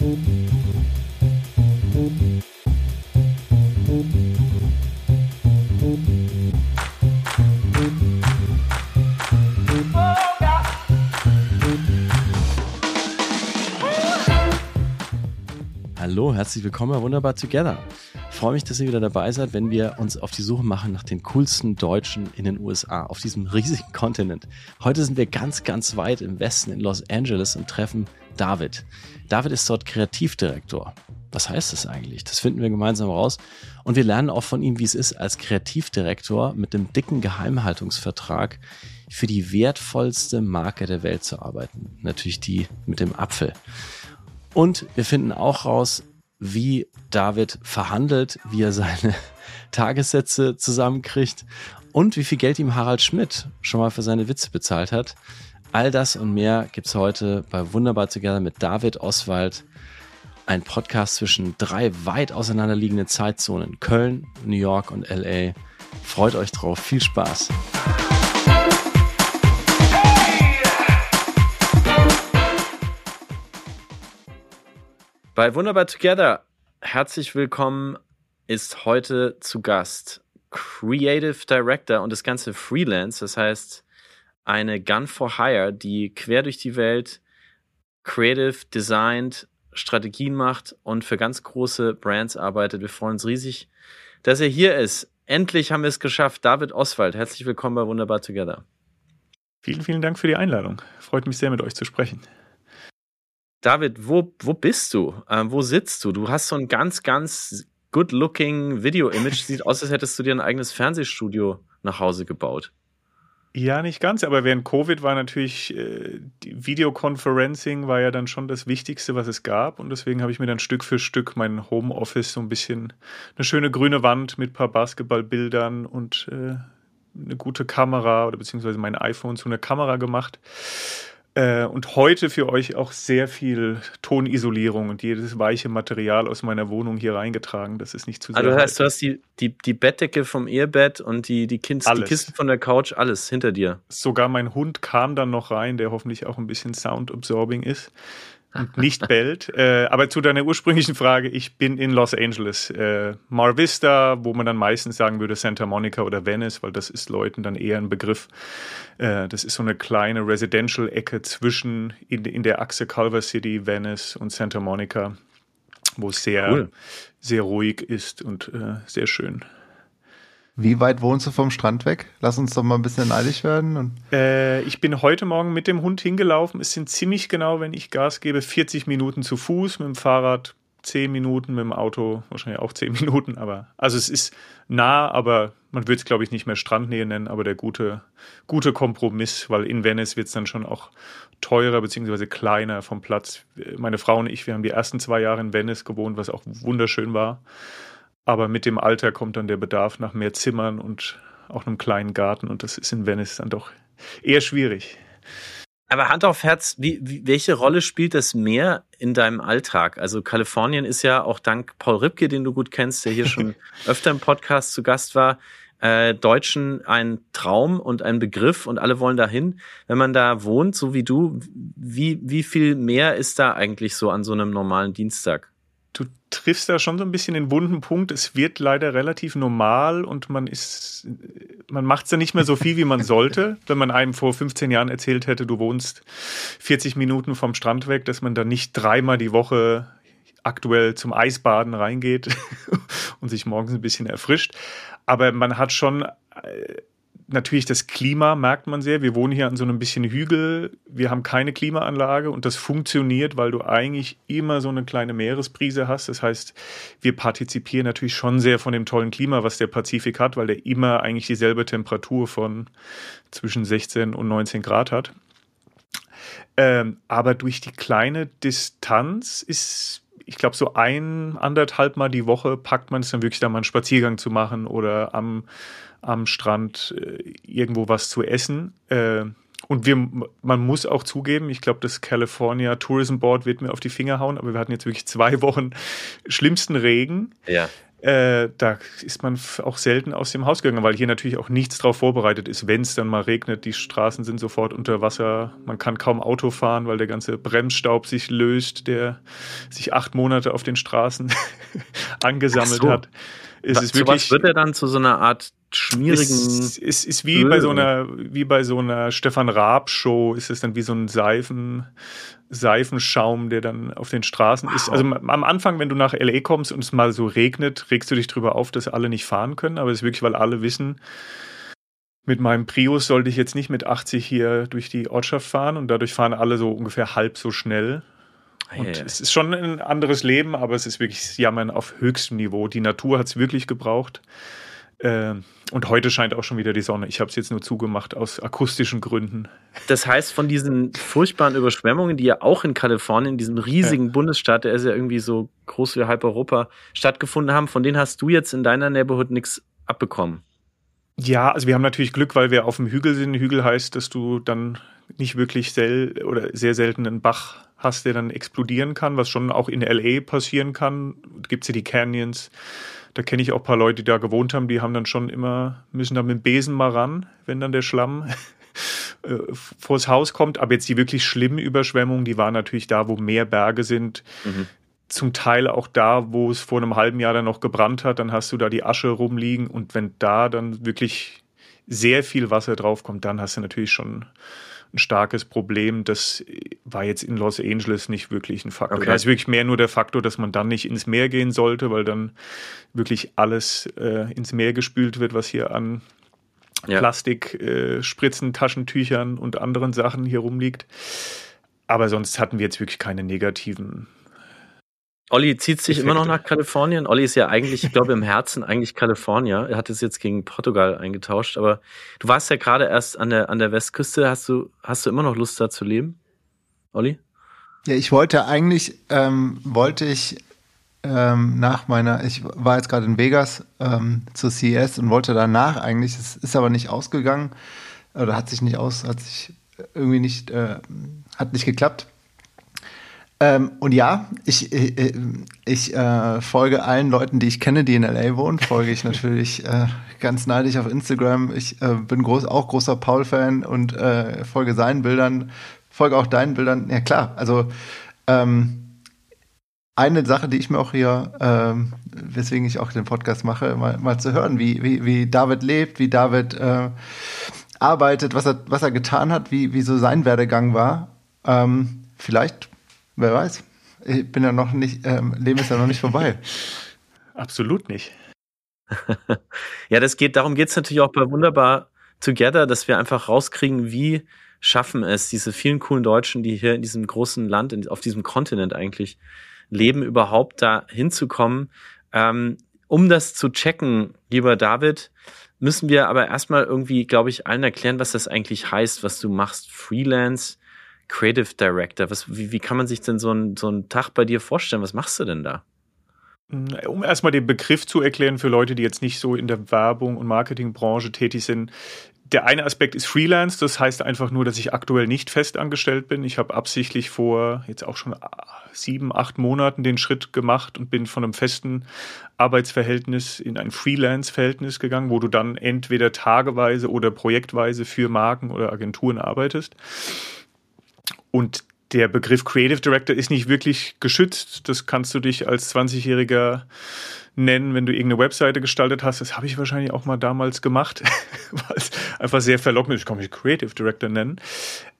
Hallo, herzlich willkommen bei Wunderbar Together. Ich freue mich, dass ihr wieder dabei seid, wenn wir uns auf die Suche machen nach den coolsten Deutschen in den USA, auf diesem riesigen Kontinent. Heute sind wir ganz, ganz weit im Westen in Los Angeles und treffen David. David ist dort Kreativdirektor. Was heißt das eigentlich? Das finden wir gemeinsam raus. Und wir lernen auch von ihm, wie es ist, als Kreativdirektor mit dem dicken Geheimhaltungsvertrag für die wertvollste Marke der Welt zu arbeiten. Natürlich die mit dem Apfel. Und wir finden auch raus, wie David verhandelt, wie er seine Tagessätze zusammenkriegt und wie viel Geld ihm Harald Schmidt schon mal für seine Witze bezahlt hat. All das und mehr gibt's heute bei Wunderbar Together mit David Oswald. Ein Podcast zwischen drei weit auseinanderliegenden Zeitzonen. Köln, New York und LA. Freut euch drauf. Viel Spaß. Bei Wunderbar Together, herzlich willkommen, ist heute zu Gast Creative Director und das Ganze Freelance, das heißt eine Gun for Hire, die quer durch die Welt creative, designed, Strategien macht und für ganz große Brands arbeitet. Wir freuen uns riesig, dass er hier ist. Endlich haben wir es geschafft. David Oswald, herzlich willkommen bei Wunderbar Together. Vielen, vielen Dank für die Einladung. Freut mich sehr, mit euch zu sprechen. David, wo, wo bist du? Ähm, wo sitzt du? Du hast so ein ganz, ganz good-looking Video-Image. Sieht aus, als hättest du dir ein eigenes Fernsehstudio nach Hause gebaut. Ja, nicht ganz, aber während Covid war natürlich äh, Videoconferencing war ja dann schon das Wichtigste, was es gab und deswegen habe ich mir dann Stück für Stück mein Homeoffice so ein bisschen eine schöne grüne Wand mit ein paar Basketballbildern und äh, eine gute Kamera oder beziehungsweise mein iPhone zu einer Kamera gemacht äh, und heute für euch auch sehr viel Tonisolierung und jedes weiche Material aus meiner Wohnung hier reingetragen. Das ist nicht zu sehr. Also das heißt, du hast die, die, die Bettdecke vom Ehebett und die, die, Kinst, die Kisten von der Couch, alles hinter dir. Sogar mein Hund kam dann noch rein, der hoffentlich auch ein bisschen Sound-absorbing ist und nicht bellt. Äh, aber zu deiner ursprünglichen Frage, ich bin in Los Angeles. Äh, Mar Vista, wo man dann meistens sagen würde Santa Monica oder Venice, weil das ist Leuten dann eher ein Begriff. Äh, das ist so eine kleine Residential-Ecke zwischen in, in der Achse Culver City, Venice und Santa Monica, wo es sehr, cool. sehr ruhig ist und äh, sehr schön. Wie weit wohnst du vom Strand weg? Lass uns doch mal ein bisschen neidisch werden. Äh, ich bin heute Morgen mit dem Hund hingelaufen. Es sind ziemlich genau, wenn ich Gas gebe, 40 Minuten zu Fuß, mit dem Fahrrad 10 Minuten, mit dem Auto wahrscheinlich auch 10 Minuten. Aber also es ist nah, aber man würde es, glaube ich, nicht mehr Strandnähe nennen, aber der gute, gute Kompromiss, weil in Venice wird es dann schon auch teurer bzw. kleiner vom Platz. Meine Frau und ich, wir haben die ersten zwei Jahre in Venice gewohnt, was auch wunderschön war. Aber mit dem Alter kommt dann der Bedarf nach mehr Zimmern und auch einem kleinen Garten. Und das ist in Venice dann doch eher schwierig. Aber Hand auf Herz, wie, wie, welche Rolle spielt das Meer in deinem Alltag? Also Kalifornien ist ja auch dank Paul Ripke, den du gut kennst, der hier schon öfter im Podcast zu Gast war, äh, Deutschen ein Traum und ein Begriff und alle wollen dahin. Wenn man da wohnt, so wie du, wie, wie viel mehr ist da eigentlich so an so einem normalen Dienstag? Du triffst da schon so ein bisschen den wunden Punkt. Es wird leider relativ normal und man ist, man macht es ja nicht mehr so viel, wie man sollte. Wenn man einem vor 15 Jahren erzählt hätte, du wohnst 40 Minuten vom Strand weg, dass man da nicht dreimal die Woche aktuell zum Eisbaden reingeht und sich morgens ein bisschen erfrischt. Aber man hat schon äh, natürlich das Klima merkt man sehr. Wir wohnen hier an so einem bisschen Hügel. Wir haben keine Klimaanlage und das funktioniert, weil du eigentlich immer so eine kleine Meeresbrise hast. Das heißt, wir partizipieren natürlich schon sehr von dem tollen Klima, was der Pazifik hat, weil der immer eigentlich dieselbe Temperatur von zwischen 16 und 19 Grad hat. Ähm, aber durch die kleine Distanz ist ich glaube, so ein, anderthalb Mal die Woche packt man es dann wirklich da mal einen Spaziergang zu machen oder am, am Strand äh, irgendwo was zu essen. Äh, und wir, man muss auch zugeben, ich glaube, das California Tourism Board wird mir auf die Finger hauen, aber wir hatten jetzt wirklich zwei Wochen schlimmsten Regen. Ja. äh, da ist man auch selten aus dem Haus gegangen, weil hier natürlich auch nichts drauf vorbereitet ist, wenn es dann mal regnet. Die Straßen sind sofort unter Wasser. Man kann kaum Auto fahren, weil der ganze Bremsstaub sich löst, der sich acht Monate auf den Straßen angesammelt so. hat. Es Was, ist wirklich, wird er dann zu so einer Art schmierigen. Es, es ist wie Öl. bei so einer, wie bei so einer Stefan Raab Show, ist es dann wie so ein Seifen, Seifenschaum, der dann auf den Straßen wow. ist. Also am Anfang, wenn du nach LA kommst und es mal so regnet, regst du dich drüber auf, dass alle nicht fahren können. Aber es ist wirklich, weil alle wissen, mit meinem Prius sollte ich jetzt nicht mit 80 hier durch die Ortschaft fahren und dadurch fahren alle so ungefähr halb so schnell. Und hey. es ist schon ein anderes Leben, aber es ist wirklich Jammern auf höchstem Niveau. Die Natur hat es wirklich gebraucht. Äh, und heute scheint auch schon wieder die Sonne. Ich habe es jetzt nur zugemacht aus akustischen Gründen. Das heißt, von diesen furchtbaren Überschwemmungen, die ja auch in Kalifornien, in diesem riesigen ja. Bundesstaat, der ist ja irgendwie so groß wie halb Europa, stattgefunden haben, von denen hast du jetzt in deiner Neighborhood nichts abbekommen. Ja, also wir haben natürlich Glück, weil wir auf dem Hügel sind. Hügel heißt, dass du dann nicht wirklich sel oder sehr selten einen Bach hast, der dann explodieren kann, was schon auch in LA passieren kann. Gibt es ja die Canyons da kenne ich auch ein paar Leute, die da gewohnt haben, die haben dann schon immer, müssen da mit dem Besen mal ran, wenn dann der Schlamm äh, vors Haus kommt. Aber jetzt die wirklich schlimmen Überschwemmungen, die waren natürlich da, wo mehr Berge sind. Mhm. Zum Teil auch da, wo es vor einem halben Jahr dann noch gebrannt hat, dann hast du da die Asche rumliegen und wenn da dann wirklich sehr viel Wasser draufkommt, dann hast du natürlich schon ein starkes Problem. Das war jetzt in Los Angeles nicht wirklich ein Faktor. Okay. Da ist wirklich mehr nur der Faktor, dass man dann nicht ins Meer gehen sollte, weil dann wirklich alles äh, ins Meer gespült wird, was hier an ja. Plastik, äh, Spritzen, Taschentüchern und anderen Sachen hier rumliegt. Aber sonst hatten wir jetzt wirklich keine negativen Olli zieht sich immer noch nach Kalifornien. Olli ist ja eigentlich, ich glaube, im Herzen eigentlich Kalifornier. Er hat es jetzt gegen Portugal eingetauscht. Aber du warst ja gerade erst an der, an der Westküste. Hast du, hast du immer noch Lust, da zu leben? Olli? Ja, ich wollte eigentlich, ähm, wollte ich ähm, nach meiner, ich war jetzt gerade in Vegas ähm, zur CES und wollte danach eigentlich, es ist aber nicht ausgegangen, oder hat sich nicht aus, hat sich irgendwie nicht, äh, hat nicht geklappt ähm, und ja, ich, ich, äh, ich äh, folge allen Leuten, die ich kenne, die in LA wohnen, folge ich natürlich äh, ganz neidisch auf Instagram. Ich äh, bin groß, auch großer Paul-Fan und äh, folge seinen Bildern, folge auch deinen Bildern. Ja klar, also ähm, eine Sache, die ich mir auch hier, ähm, weswegen ich auch den Podcast mache, mal, mal zu hören, wie, wie, wie David lebt, wie David äh, arbeitet, was er, was er getan hat, wie, wie so sein Werdegang war. Ähm, vielleicht Wer weiß. Ich bin ja noch nicht, ähm, Leben ist ja noch nicht vorbei. Absolut nicht. ja, das geht, darum geht es natürlich auch bei Wunderbar Together, dass wir einfach rauskriegen, wie schaffen es diese vielen coolen Deutschen, die hier in diesem großen Land, in, auf diesem Kontinent eigentlich leben, überhaupt da hinzukommen. Ähm, um das zu checken, lieber David, müssen wir aber erstmal irgendwie, glaube ich, allen erklären, was das eigentlich heißt, was du machst. Freelance, Creative Director. Was, wie, wie kann man sich denn so, ein, so einen Tag bei dir vorstellen? Was machst du denn da? Um erstmal den Begriff zu erklären für Leute, die jetzt nicht so in der Werbung und Marketingbranche tätig sind. Der eine Aspekt ist Freelance, das heißt einfach nur, dass ich aktuell nicht fest angestellt bin. Ich habe absichtlich vor jetzt auch schon sieben, acht Monaten den Schritt gemacht und bin von einem festen Arbeitsverhältnis in ein Freelance-Verhältnis gegangen, wo du dann entweder tageweise oder projektweise für Marken oder Agenturen arbeitest. Und der Begriff Creative Director ist nicht wirklich geschützt. Das kannst du dich als 20-Jähriger nennen, wenn du irgendeine Webseite gestaltet hast. Das habe ich wahrscheinlich auch mal damals gemacht, weil es einfach sehr verlockend ist. Ich kann mich Creative Director nennen.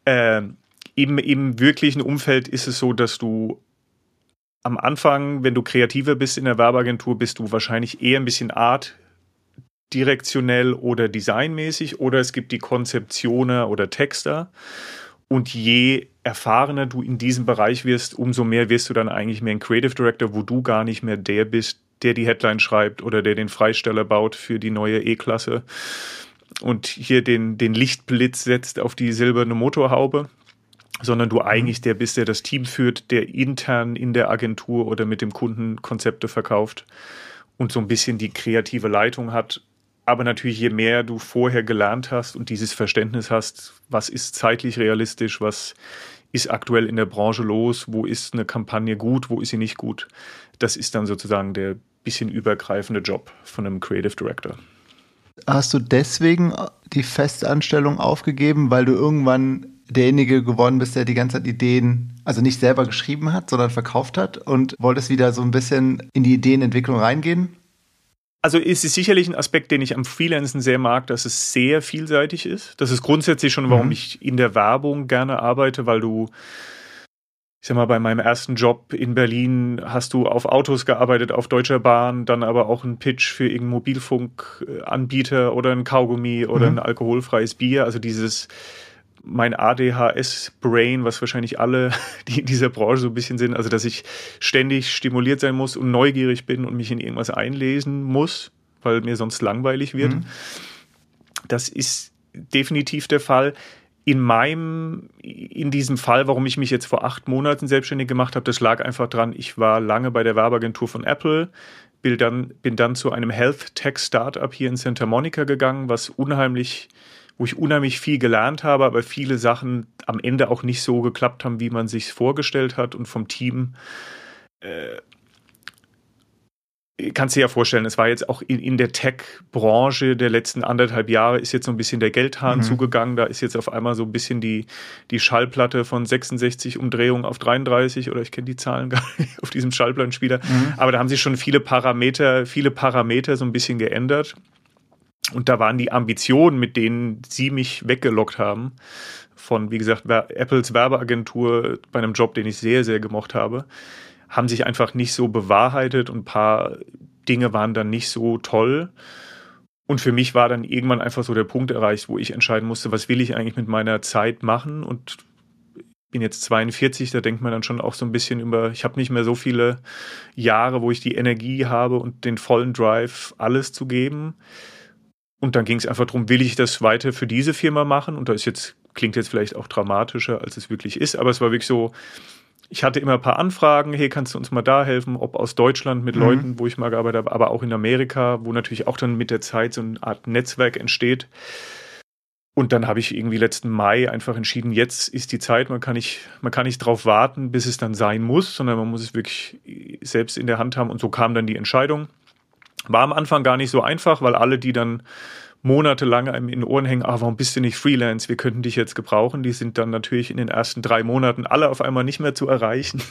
Ähm, eben im wirklichen Umfeld ist es so, dass du am Anfang, wenn du kreativer bist in der Werbeagentur, bist du wahrscheinlich eher ein bisschen Art direktionell oder designmäßig oder es gibt die Konzeptioner oder Texter. Und je erfahrener du in diesem Bereich wirst, umso mehr wirst du dann eigentlich mehr ein Creative Director, wo du gar nicht mehr der bist, der die Headline schreibt oder der den Freisteller baut für die neue E-Klasse und hier den, den Lichtblitz setzt auf die silberne Motorhaube, sondern du eigentlich der bist, der das Team führt, der intern in der Agentur oder mit dem Kunden Konzepte verkauft und so ein bisschen die kreative Leitung hat. Aber natürlich, je mehr du vorher gelernt hast und dieses Verständnis hast, was ist zeitlich realistisch, was ist aktuell in der Branche los, wo ist eine Kampagne gut, wo ist sie nicht gut, das ist dann sozusagen der bisschen übergreifende Job von einem Creative Director. Hast du deswegen die Festanstellung aufgegeben, weil du irgendwann derjenige geworden bist, der die ganze Zeit Ideen, also nicht selber geschrieben hat, sondern verkauft hat und wolltest wieder so ein bisschen in die Ideenentwicklung reingehen? Also ist es sicherlich ein Aspekt, den ich am Freelancen sehr mag, dass es sehr vielseitig ist. Das ist grundsätzlich schon, warum mhm. ich in der Werbung gerne arbeite, weil du ich sag mal, bei meinem ersten Job in Berlin hast du auf Autos gearbeitet, auf Deutscher Bahn, dann aber auch einen Pitch für irgendeinen Mobilfunkanbieter oder ein Kaugummi oder mhm. ein alkoholfreies Bier. Also dieses mein ADHS-Brain, was wahrscheinlich alle, die in dieser Branche so ein bisschen sind, also dass ich ständig stimuliert sein muss und neugierig bin und mich in irgendwas einlesen muss, weil mir sonst langweilig wird. Mhm. Das ist definitiv der Fall in meinem, in diesem Fall, warum ich mich jetzt vor acht Monaten selbstständig gemacht habe, das lag einfach dran, ich war lange bei der Werbeagentur von Apple, bin dann, bin dann zu einem Health Tech Startup hier in Santa Monica gegangen, was unheimlich, wo ich unheimlich viel gelernt habe, aber viele Sachen am Ende auch nicht so geklappt haben, wie man sich vorgestellt hat und vom Team äh, kannst dir ja vorstellen, es war jetzt auch in, in der Tech-Branche der letzten anderthalb Jahre ist jetzt so ein bisschen der Geldhahn mhm. zugegangen. Da ist jetzt auf einmal so ein bisschen die, die Schallplatte von 66 Umdrehungen auf 33 oder ich kenne die Zahlen gar nicht auf diesem Schallplattenspieler. Mhm. Aber da haben sich schon viele Parameter, viele Parameter so ein bisschen geändert. Und da waren die Ambitionen, mit denen sie mich weggelockt haben, von, wie gesagt, Apples Werbeagentur bei einem Job, den ich sehr, sehr gemocht habe, haben sich einfach nicht so bewahrheitet und ein paar Dinge waren dann nicht so toll. Und für mich war dann irgendwann einfach so der Punkt erreicht, wo ich entscheiden musste, was will ich eigentlich mit meiner Zeit machen und bin jetzt 42, da denkt man dann schon auch so ein bisschen über, ich habe nicht mehr so viele Jahre, wo ich die Energie habe und den vollen Drive, alles zu geben. Und dann ging es einfach darum, will ich das weiter für diese Firma machen? Und da ist jetzt, klingt jetzt vielleicht auch dramatischer, als es wirklich ist, aber es war wirklich so, ich hatte immer ein paar Anfragen, hey, kannst du uns mal da helfen, ob aus Deutschland mit mhm. Leuten, wo ich mal gearbeitet habe, aber auch in Amerika, wo natürlich auch dann mit der Zeit so eine Art Netzwerk entsteht. Und dann habe ich irgendwie letzten Mai einfach entschieden, jetzt ist die Zeit, man kann nicht, man kann nicht drauf warten, bis es dann sein muss, sondern man muss es wirklich selbst in der Hand haben. Und so kam dann die Entscheidung. War am Anfang gar nicht so einfach, weil alle, die dann monatelang einem in den Ohren hängen, ah, warum bist du nicht Freelance? Wir könnten dich jetzt gebrauchen. Die sind dann natürlich in den ersten drei Monaten alle auf einmal nicht mehr zu erreichen.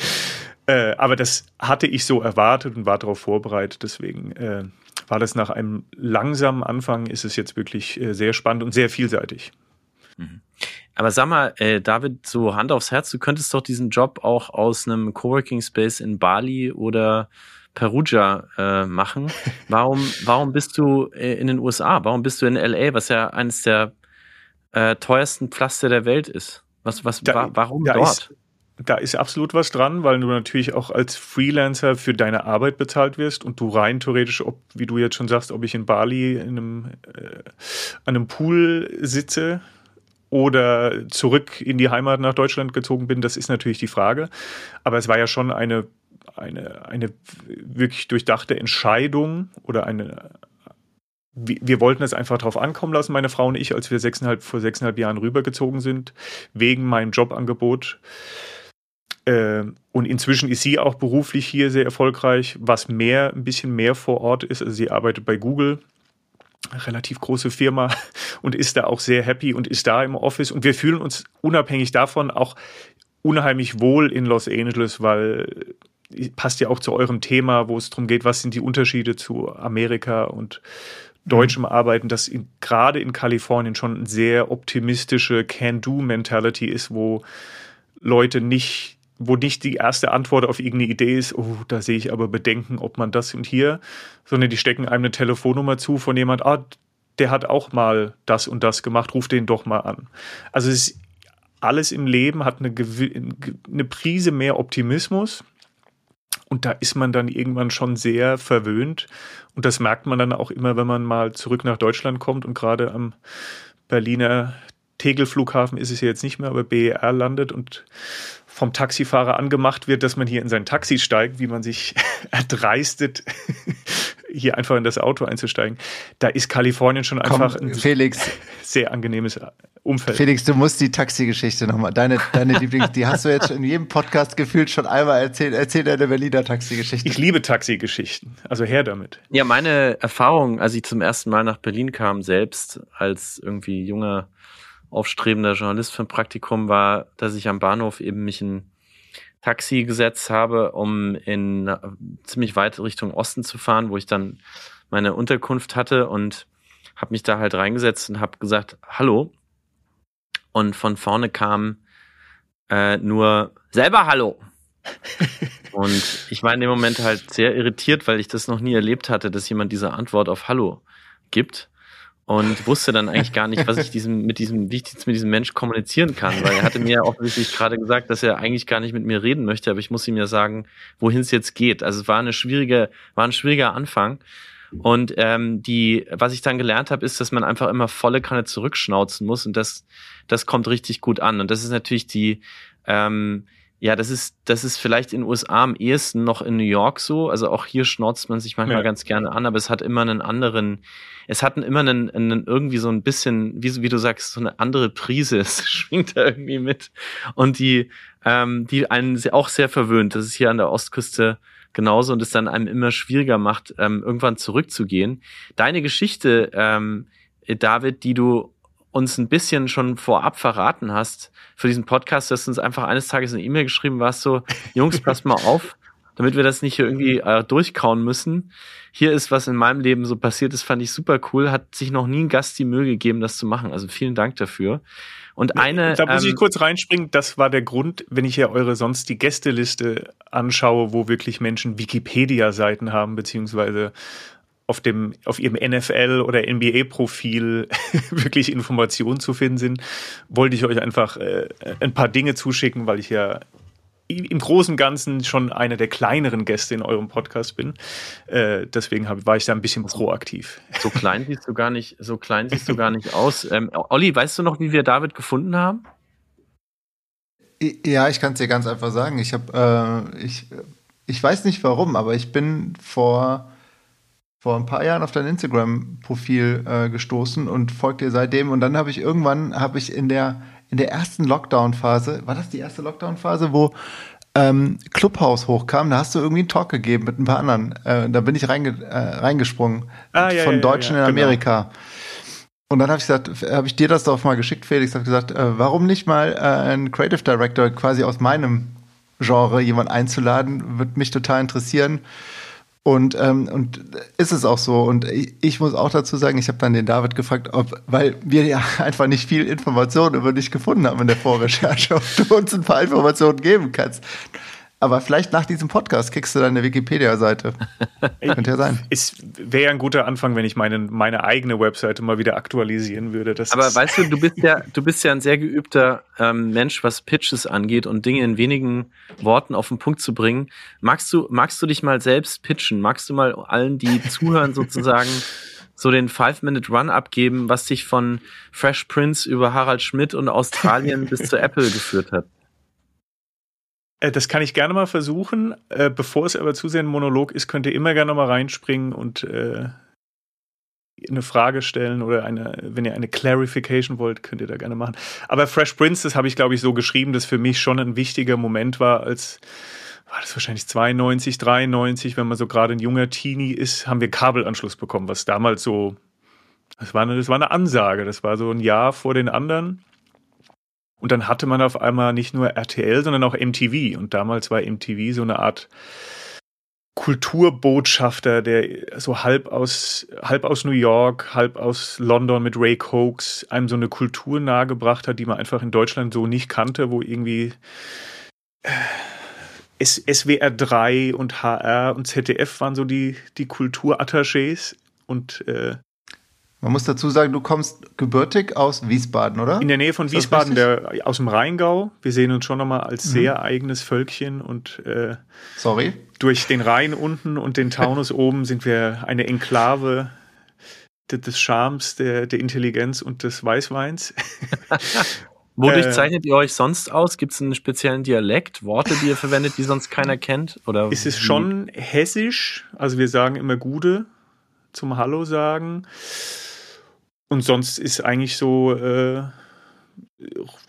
äh, aber das hatte ich so erwartet und war darauf vorbereitet. Deswegen äh, war das nach einem langsamen Anfang, ist es jetzt wirklich äh, sehr spannend und sehr vielseitig. Mhm. Aber sag mal, äh, David, so Hand aufs Herz, du könntest doch diesen Job auch aus einem Coworking Space in Bali oder Perugia äh, machen. Warum, warum bist du äh, in den USA? Warum bist du in LA, was ja eines der äh, teuersten Pflaster der Welt ist? Was, was, da, wa warum da dort? Ist, da ist absolut was dran, weil du natürlich auch als Freelancer für deine Arbeit bezahlt wirst und du rein theoretisch, ob, wie du jetzt schon sagst, ob ich in Bali in einem, äh, an einem Pool sitze oder zurück in die Heimat nach Deutschland gezogen bin, das ist natürlich die Frage. Aber es war ja schon eine eine, eine wirklich durchdachte Entscheidung oder eine, wir wollten es einfach drauf ankommen lassen, meine Frau und ich, als wir sechseinhalb, vor sechseinhalb Jahren rübergezogen sind, wegen meinem Jobangebot. Äh, und inzwischen ist sie auch beruflich hier sehr erfolgreich, was mehr, ein bisschen mehr vor Ort ist. Also sie arbeitet bei Google, relativ große Firma, und ist da auch sehr happy und ist da im Office. Und wir fühlen uns unabhängig davon auch unheimlich wohl in Los Angeles, weil passt ja auch zu eurem Thema, wo es darum geht, was sind die Unterschiede zu Amerika und deutschem mhm. Arbeiten, dass gerade in Kalifornien schon eine sehr optimistische Can-Do-Mentality ist, wo Leute nicht, wo nicht die erste Antwort auf irgendeine Idee ist, oh, da sehe ich aber Bedenken, ob man das und hier, sondern die stecken einem eine Telefonnummer zu von jemand, ah, der hat auch mal das und das gemacht, ruf den doch mal an. Also es ist alles im Leben hat eine, eine Prise mehr Optimismus und da ist man dann irgendwann schon sehr verwöhnt. Und das merkt man dann auch immer, wenn man mal zurück nach Deutschland kommt und gerade am Berliner Tegel-Flughafen ist es ja jetzt nicht mehr, aber BER landet und vom Taxifahrer angemacht wird, dass man hier in sein Taxi steigt, wie man sich erdreistet, hier einfach in das Auto einzusteigen. Da ist Kalifornien schon einfach Komm, ein Felix. sehr angenehmes Umfeld. Felix, du musst die Taxigeschichte nochmal, deine, deine Lieblings, die hast du jetzt in jedem Podcast gefühlt schon einmal erzählt. Erzähl deine Berliner Taxigeschichte. Ich liebe Taxigeschichten, also her damit. Ja, meine Erfahrung, als ich zum ersten Mal nach Berlin kam, selbst als irgendwie junger, aufstrebender Journalist für ein Praktikum, war, dass ich am Bahnhof eben mich in Taxi gesetzt habe, um in ziemlich weit Richtung Osten zu fahren, wo ich dann meine Unterkunft hatte und habe mich da halt reingesetzt und habe gesagt, hallo. Und von vorne kam äh, nur selber Hallo. und ich war in dem Moment halt sehr irritiert, weil ich das noch nie erlebt hatte, dass jemand diese Antwort auf Hallo gibt und wusste dann eigentlich gar nicht, was ich diesem, mit diesem, wie ich jetzt mit diesem Mensch kommunizieren kann, weil er hatte mir ja offensichtlich gerade gesagt, dass er eigentlich gar nicht mit mir reden möchte, aber ich muss ihm ja sagen, wohin es jetzt geht. Also es war eine schwierige, war ein schwieriger Anfang. Und ähm, die, was ich dann gelernt habe, ist, dass man einfach immer volle Kanne zurückschnauzen muss und das, das kommt richtig gut an. Und das ist natürlich die, ähm, ja, das ist, das ist vielleicht in den USA am ehesten noch in New York so. Also auch hier schnauzt man sich manchmal ja. ganz gerne an, aber es hat immer einen anderen, es hat immer einen, einen irgendwie so ein bisschen, wie, wie du sagst, so eine andere Prise. Es schwingt da irgendwie mit. Und die, ähm, die einen auch sehr verwöhnt. Das ist hier an der Ostküste genauso und es dann einem immer schwieriger macht, ähm, irgendwann zurückzugehen. Deine Geschichte, ähm, David, die du uns ein bisschen schon vorab verraten hast für diesen Podcast, dass du uns einfach eines Tages eine E-Mail geschrieben warst, so, Jungs, passt mal auf, damit wir das nicht hier irgendwie äh, durchkauen müssen. Hier ist was in meinem Leben so passiert, das fand ich super cool, hat sich noch nie ein Gast die Mühe gegeben, das zu machen. Also vielen Dank dafür. Und eine. Da muss ähm, ich kurz reinspringen. Das war der Grund, wenn ich ja eure sonst die Gästeliste anschaue, wo wirklich Menschen Wikipedia-Seiten haben, beziehungsweise auf dem, auf ihrem NFL oder NBA-Profil wirklich Informationen zu finden sind, wollte ich euch einfach äh, ein paar Dinge zuschicken, weil ich ja im Großen und Ganzen schon einer der kleineren Gäste in eurem Podcast bin. Äh, deswegen hab, war ich da ein bisschen proaktiv. So klein siehst du gar nicht, so klein siehst du gar nicht aus. Ähm, Olli, weißt du noch, wie wir David gefunden haben? Ja, ich kann es dir ganz einfach sagen. Ich habe, äh, ich, ich weiß nicht warum, aber ich bin vor vor ein paar Jahren auf dein Instagram-Profil äh, gestoßen und folgt dir seitdem. Und dann habe ich irgendwann, habe ich in der, in der ersten Lockdown-Phase, war das die erste Lockdown-Phase, wo ähm, Clubhouse hochkam, da hast du irgendwie einen Talk gegeben mit ein paar anderen. Äh, da bin ich reinge äh, reingesprungen ah, ja, von ja, Deutschen ja, in genau. Amerika. Genau. Und dann habe ich gesagt, habe ich dir das doch mal geschickt, Felix, habe gesagt, äh, warum nicht mal äh, einen Creative Director quasi aus meinem Genre jemand einzuladen, würde mich total interessieren. Und, ähm, und ist es auch so. Und ich, ich muss auch dazu sagen, ich habe dann den David gefragt, ob, weil wir ja einfach nicht viel Informationen über dich gefunden haben in der Vorrecherche, ob du uns ein paar Informationen geben kannst. Aber vielleicht nach diesem Podcast kriegst du deine Wikipedia-Seite. Könnte ja sein. Es wäre ja ein guter Anfang, wenn ich meine, meine eigene Webseite mal wieder aktualisieren würde. Das Aber weißt du, du bist ja, du bist ja ein sehr geübter ähm, Mensch, was Pitches angeht und Dinge in wenigen Worten auf den Punkt zu bringen. Magst du, magst du dich mal selbst pitchen? Magst du mal allen, die zuhören, sozusagen so den Five-Minute-Run abgeben, was dich von Fresh Prince über Harald Schmidt und Australien bis zu Apple geführt hat? Äh, das kann ich gerne mal versuchen. Äh, bevor es aber zu sehr ein Monolog ist, könnt ihr immer gerne mal reinspringen und äh, eine Frage stellen oder eine, wenn ihr eine Clarification wollt, könnt ihr da gerne machen. Aber Fresh Prince, das habe ich, glaube ich, so geschrieben, dass für mich schon ein wichtiger Moment war, als war das wahrscheinlich 92, 93, wenn man so gerade ein junger Teenie ist, haben wir Kabelanschluss bekommen, was damals so, das war eine, das war eine Ansage, das war so ein Jahr vor den anderen. Und dann hatte man auf einmal nicht nur RTL, sondern auch MTV. Und damals war MTV so eine Art Kulturbotschafter, der so halb aus, halb aus New York, halb aus London mit Ray Cokes einem so eine Kultur nahegebracht hat, die man einfach in Deutschland so nicht kannte, wo irgendwie äh, SWR 3 und HR und ZDF waren so die, die Kulturattachés und äh, man muss dazu sagen, du kommst gebürtig aus Wiesbaden, oder? In der Nähe von Wiesbaden, der, aus dem Rheingau. Wir sehen uns schon nochmal als mhm. sehr eigenes Völkchen und äh, Sorry. durch den Rhein unten und den Taunus oben sind wir eine Enklave des Charmes, der, der Intelligenz und des Weißweins. Wodurch äh, zeichnet ihr euch sonst aus? Gibt es einen speziellen Dialekt, Worte, die ihr verwendet, die sonst keiner kennt? Oder ist es wie? schon hessisch? Also wir sagen immer Gude zum Hallo sagen. Und sonst ist eigentlich so, äh,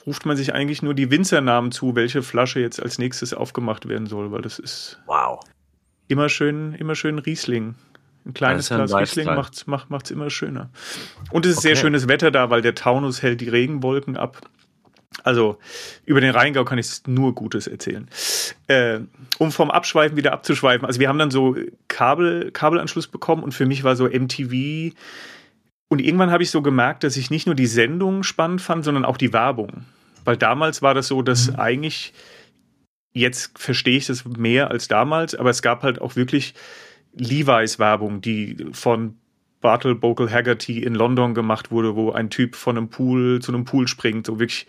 ruft man sich eigentlich nur die Winzernamen zu, welche Flasche jetzt als nächstes aufgemacht werden soll, weil das ist wow. immer schön, immer schön Riesling. Ein kleines ja Glas Riesling macht es macht, immer schöner. Und es ist okay. sehr schönes Wetter da, weil der Taunus hält die Regenwolken ab. Also über den Rheingau kann ich nur Gutes erzählen. Äh, um vom Abschweifen wieder abzuschweifen. Also wir haben dann so Kabel, Kabelanschluss bekommen und für mich war so MTV und irgendwann habe ich so gemerkt, dass ich nicht nur die Sendung spannend fand, sondern auch die Werbung. Weil damals war das so, dass mhm. eigentlich, jetzt verstehe ich das mehr als damals, aber es gab halt auch wirklich Levi's Werbung, die von Bartle Bogle Haggerty in London gemacht wurde, wo ein Typ von einem Pool zu einem Pool springt, so wirklich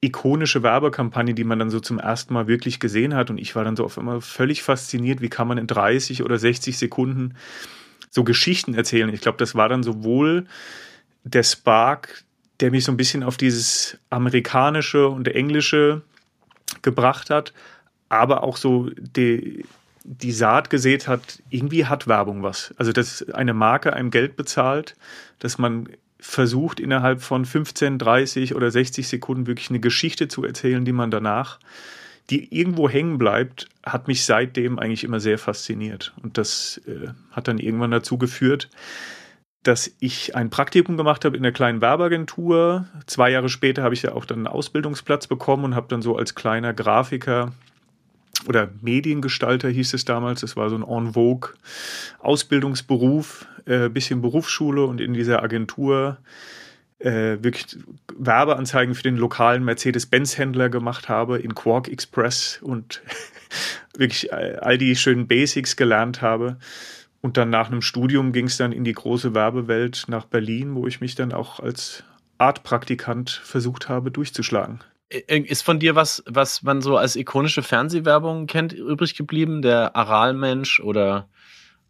ikonische Werbekampagne, die man dann so zum ersten Mal wirklich gesehen hat. Und ich war dann so auf einmal völlig fasziniert, wie kann man in 30 oder 60 Sekunden so Geschichten erzählen. Ich glaube, das war dann sowohl der Spark, der mich so ein bisschen auf dieses amerikanische und englische gebracht hat, aber auch so die, die Saat gesät hat, irgendwie hat Werbung was. Also, dass eine Marke einem Geld bezahlt, dass man versucht, innerhalb von 15, 30 oder 60 Sekunden wirklich eine Geschichte zu erzählen, die man danach die irgendwo hängen bleibt, hat mich seitdem eigentlich immer sehr fasziniert. Und das äh, hat dann irgendwann dazu geführt, dass ich ein Praktikum gemacht habe in der kleinen Werbeagentur. Zwei Jahre später habe ich ja auch dann einen Ausbildungsplatz bekommen und habe dann so als kleiner Grafiker oder Mediengestalter hieß es damals, das war so ein en vogue Ausbildungsberuf, äh, bisschen Berufsschule und in dieser Agentur äh, wirklich Werbeanzeigen für den lokalen Mercedes-Benz-Händler gemacht habe in Quark Express und wirklich all die schönen Basics gelernt habe. Und dann nach einem Studium ging es dann in die große Werbewelt nach Berlin, wo ich mich dann auch als Artpraktikant versucht habe durchzuschlagen. Ist von dir was, was man so als ikonische Fernsehwerbung kennt, übrig geblieben? Der Aralmensch oder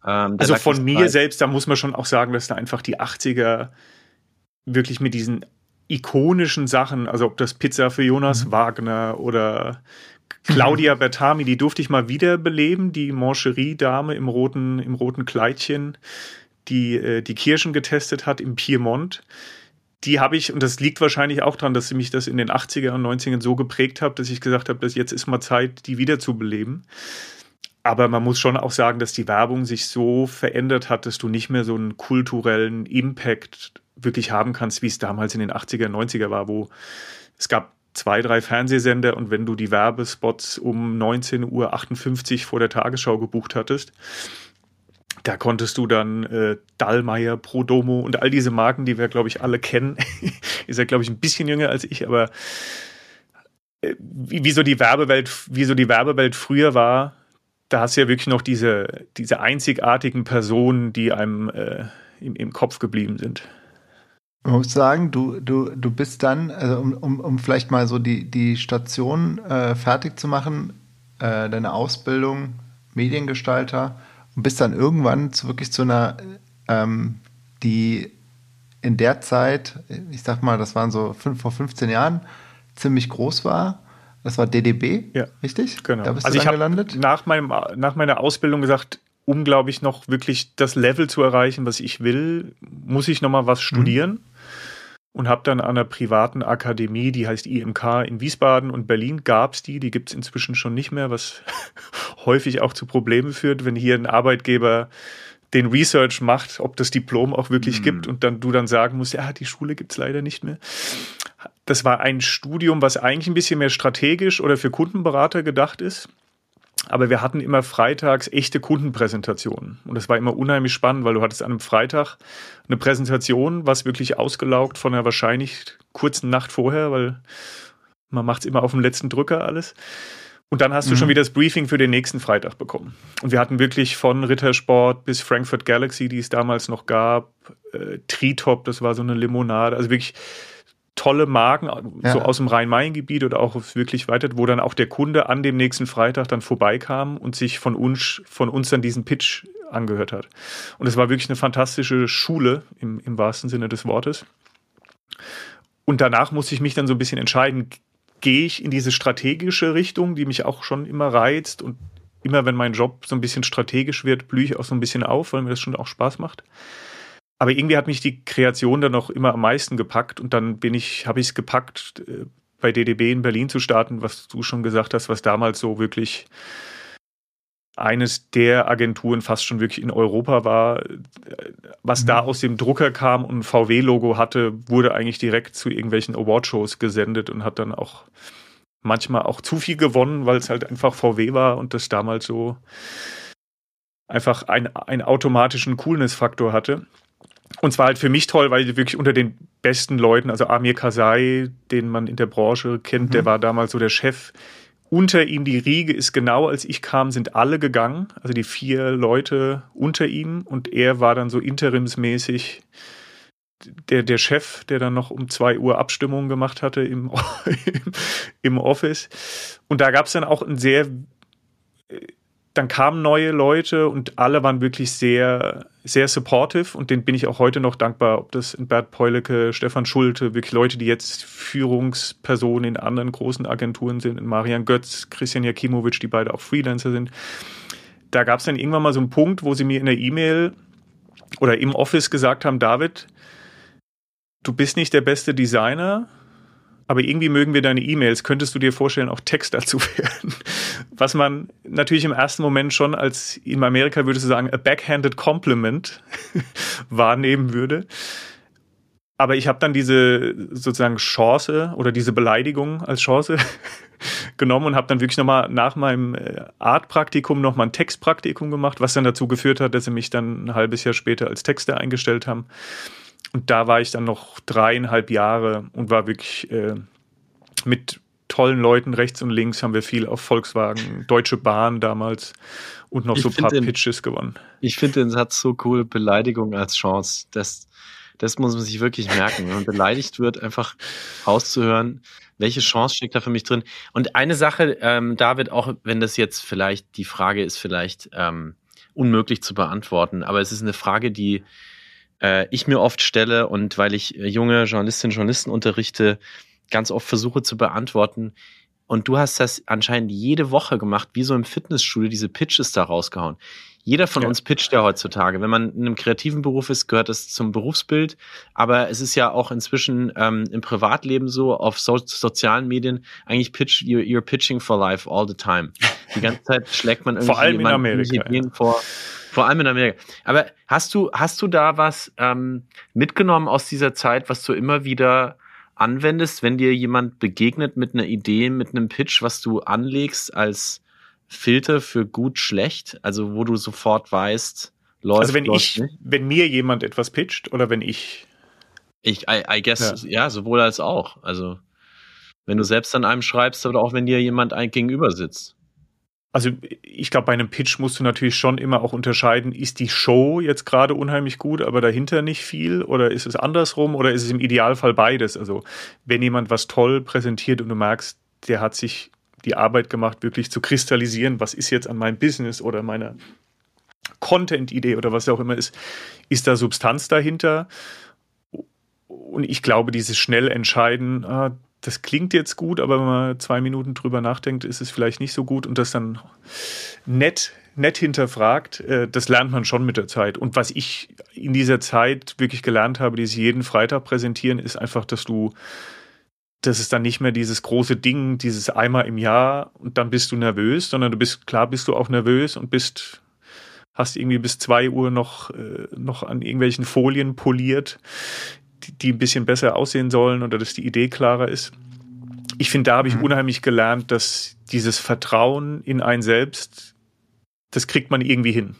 ähm, Also von mir selbst, da muss man schon auch sagen, dass da einfach die 80er wirklich mit diesen ikonischen Sachen, also ob das Pizza für Jonas mhm. Wagner oder Claudia Bertami, die durfte ich mal wiederbeleben, die Mancherie-Dame im roten, im roten Kleidchen, die äh, die Kirschen getestet hat im Piemont. Die habe ich, und das liegt wahrscheinlich auch daran, dass sie mich das in den 80er und 90ern so geprägt hat, dass ich gesagt habe, dass jetzt ist mal Zeit, die wiederzubeleben. Aber man muss schon auch sagen, dass die Werbung sich so verändert hat, dass du nicht mehr so einen kulturellen Impact wirklich haben kannst, wie es damals in den 80er, 90er war, wo es gab zwei, drei Fernsehsender und wenn du die Werbespots um 19.58 Uhr vor der Tagesschau gebucht hattest, da konntest du dann äh, Dallmayr, Prodomo und all diese Marken, die wir, glaube ich, alle kennen. Ist ja, glaube ich, ein bisschen jünger als ich, aber äh, wie, wie, so die Werbewelt, wie so die Werbewelt früher war, da hast du ja wirklich noch diese, diese einzigartigen Personen, die einem äh, im, im Kopf geblieben sind. Man muss sagen, du, du, du bist dann, also um, um, um vielleicht mal so die, die Station äh, fertig zu machen, äh, deine Ausbildung, Mediengestalter, und bist dann irgendwann zu, wirklich zu einer, ähm, die in der Zeit, ich sag mal, das waren so fünf, vor 15 Jahren, ziemlich groß war. Das war DDB, ja, richtig? Genau. Da bist also du dann ich gelandet? Nach, meinem, nach meiner Ausbildung gesagt, um, glaube ich, noch wirklich das Level zu erreichen, was ich will, muss ich noch mal was studieren. Mhm und habe dann an einer privaten Akademie, die heißt IMK in Wiesbaden und Berlin gab es die, die gibt es inzwischen schon nicht mehr, was häufig auch zu Problemen führt, wenn hier ein Arbeitgeber den Research macht, ob das Diplom auch wirklich mhm. gibt und dann du dann sagen musst, ja, die Schule gibt es leider nicht mehr. Das war ein Studium, was eigentlich ein bisschen mehr strategisch oder für Kundenberater gedacht ist. Aber wir hatten immer freitags echte Kundenpräsentationen. Und das war immer unheimlich spannend, weil du hattest an einem Freitag eine Präsentation, was wirklich ausgelaugt von einer wahrscheinlich kurzen Nacht vorher, weil man macht es immer auf dem letzten Drücker alles. Und dann hast du mhm. schon wieder das Briefing für den nächsten Freitag bekommen. Und wir hatten wirklich von Rittersport bis Frankfurt Galaxy, die es damals noch gab, äh, Tritop, das war so eine Limonade, also wirklich tolle Marken, ja. so aus dem Rhein-Main-Gebiet oder auch wirklich weiter, wo dann auch der Kunde an dem nächsten Freitag dann vorbeikam und sich von uns, von uns dann diesen Pitch angehört hat. Und es war wirklich eine fantastische Schule im, im wahrsten Sinne des Wortes. Und danach musste ich mich dann so ein bisschen entscheiden, gehe ich in diese strategische Richtung, die mich auch schon immer reizt und immer wenn mein Job so ein bisschen strategisch wird, blühe ich auch so ein bisschen auf, weil mir das schon auch Spaß macht. Aber irgendwie hat mich die Kreation dann noch immer am meisten gepackt und dann bin ich, habe ich es gepackt, äh, bei DDB in Berlin zu starten, was du schon gesagt hast, was damals so wirklich eines der Agenturen fast schon wirklich in Europa war. Was mhm. da aus dem Drucker kam und ein VW-Logo hatte, wurde eigentlich direkt zu irgendwelchen Awardshows gesendet und hat dann auch manchmal auch zu viel gewonnen, weil es halt einfach VW war und das damals so einfach ein, einen automatischen Coolness-Faktor hatte. Und zwar halt für mich toll, weil ich wirklich unter den besten Leuten, also Amir Kasai, den man in der Branche kennt, mhm. der war damals so der Chef. Unter ihm die Riege ist genau als ich kam, sind alle gegangen, also die vier Leute unter ihm und er war dann so interimsmäßig der, der Chef, der dann noch um zwei Uhr Abstimmungen gemacht hatte im, im Office. Und da gab es dann auch ein sehr dann kamen neue Leute und alle waren wirklich sehr, sehr supportive und denen bin ich auch heute noch dankbar, ob das Bert Peulecke, Stefan Schulte, wirklich Leute, die jetzt Führungspersonen in anderen großen Agenturen sind, in Marian Götz, Christian Jakimovic, die beide auch Freelancer sind. Da gab es dann irgendwann mal so einen Punkt, wo sie mir in der E-Mail oder im Office gesagt haben, David, du bist nicht der beste Designer, aber irgendwie mögen wir deine E-Mails. Könntest du dir vorstellen, auch Text dazu werden? Was man natürlich im ersten Moment schon als, in Amerika würdest du sagen, a backhanded compliment wahrnehmen würde. Aber ich habe dann diese sozusagen Chance oder diese Beleidigung als Chance genommen und habe dann wirklich nochmal nach meinem äh, Art-Praktikum nochmal ein Textpraktikum gemacht, was dann dazu geführt hat, dass sie mich dann ein halbes Jahr später als Texter eingestellt haben. Und da war ich dann noch dreieinhalb Jahre und war wirklich äh, mit tollen Leuten rechts und links haben wir viel auf Volkswagen, Deutsche Bahn damals und noch ich so ein paar den, Pitches gewonnen. Ich finde den Satz so cool, Beleidigung als Chance. Das, das muss man sich wirklich merken. Wenn man beleidigt wird, einfach auszuhören, welche Chance steckt da für mich drin. Und eine Sache, ähm, David, auch wenn das jetzt vielleicht, die Frage ist vielleicht ähm, unmöglich zu beantworten, aber es ist eine Frage, die äh, ich mir oft stelle und weil ich äh, junge Journalistinnen und Journalisten unterrichte, ganz oft versuche zu beantworten. Und du hast das anscheinend jede Woche gemacht, wie so im Fitnessstudio, diese Pitches da rausgehauen. Jeder von ja. uns pitcht ja heutzutage. Wenn man in einem kreativen Beruf ist, gehört das zum Berufsbild. Aber es ist ja auch inzwischen ähm, im Privatleben so, auf so sozialen Medien, eigentlich pitch, you're, you're, pitching for life all the time. Die ganze Zeit schlägt man irgendwie vor allem in Amerika, ja. vor. Vor allem in Amerika. Aber hast du, hast du da was ähm, mitgenommen aus dieser Zeit, was du immer wieder anwendest, wenn dir jemand begegnet mit einer Idee, mit einem Pitch, was du anlegst als Filter für gut, schlecht? Also wo du sofort weißt, läuft, Also wenn ich, nicht? wenn mir jemand etwas pitcht oder wenn ich. Ich, I, I guess, ja. ja, sowohl als auch. Also wenn du selbst an einem schreibst oder auch wenn dir jemand ein gegenüber sitzt also ich glaube, bei einem Pitch musst du natürlich schon immer auch unterscheiden, ist die Show jetzt gerade unheimlich gut, aber dahinter nicht viel oder ist es andersrum oder ist es im Idealfall beides? Also wenn jemand was toll präsentiert und du merkst, der hat sich die Arbeit gemacht, wirklich zu kristallisieren, was ist jetzt an meinem Business oder meiner Content-Idee oder was auch immer ist, ist da Substanz dahinter? Und ich glaube, dieses schnell entscheiden, ah, das klingt jetzt gut, aber wenn man zwei Minuten drüber nachdenkt, ist es vielleicht nicht so gut und das dann nett, nett hinterfragt, äh, das lernt man schon mit der Zeit. Und was ich in dieser Zeit wirklich gelernt habe, dieses jeden Freitag präsentieren, ist einfach, dass du, das ist dann nicht mehr dieses große Ding, dieses einmal im Jahr und dann bist du nervös, sondern du bist, klar bist du auch nervös und bist, hast irgendwie bis zwei Uhr noch, äh, noch an irgendwelchen Folien poliert die, ein bisschen besser aussehen sollen oder dass die Idee klarer ist. Ich finde, da habe ich mhm. unheimlich gelernt, dass dieses Vertrauen in einen selbst, das kriegt man irgendwie hin.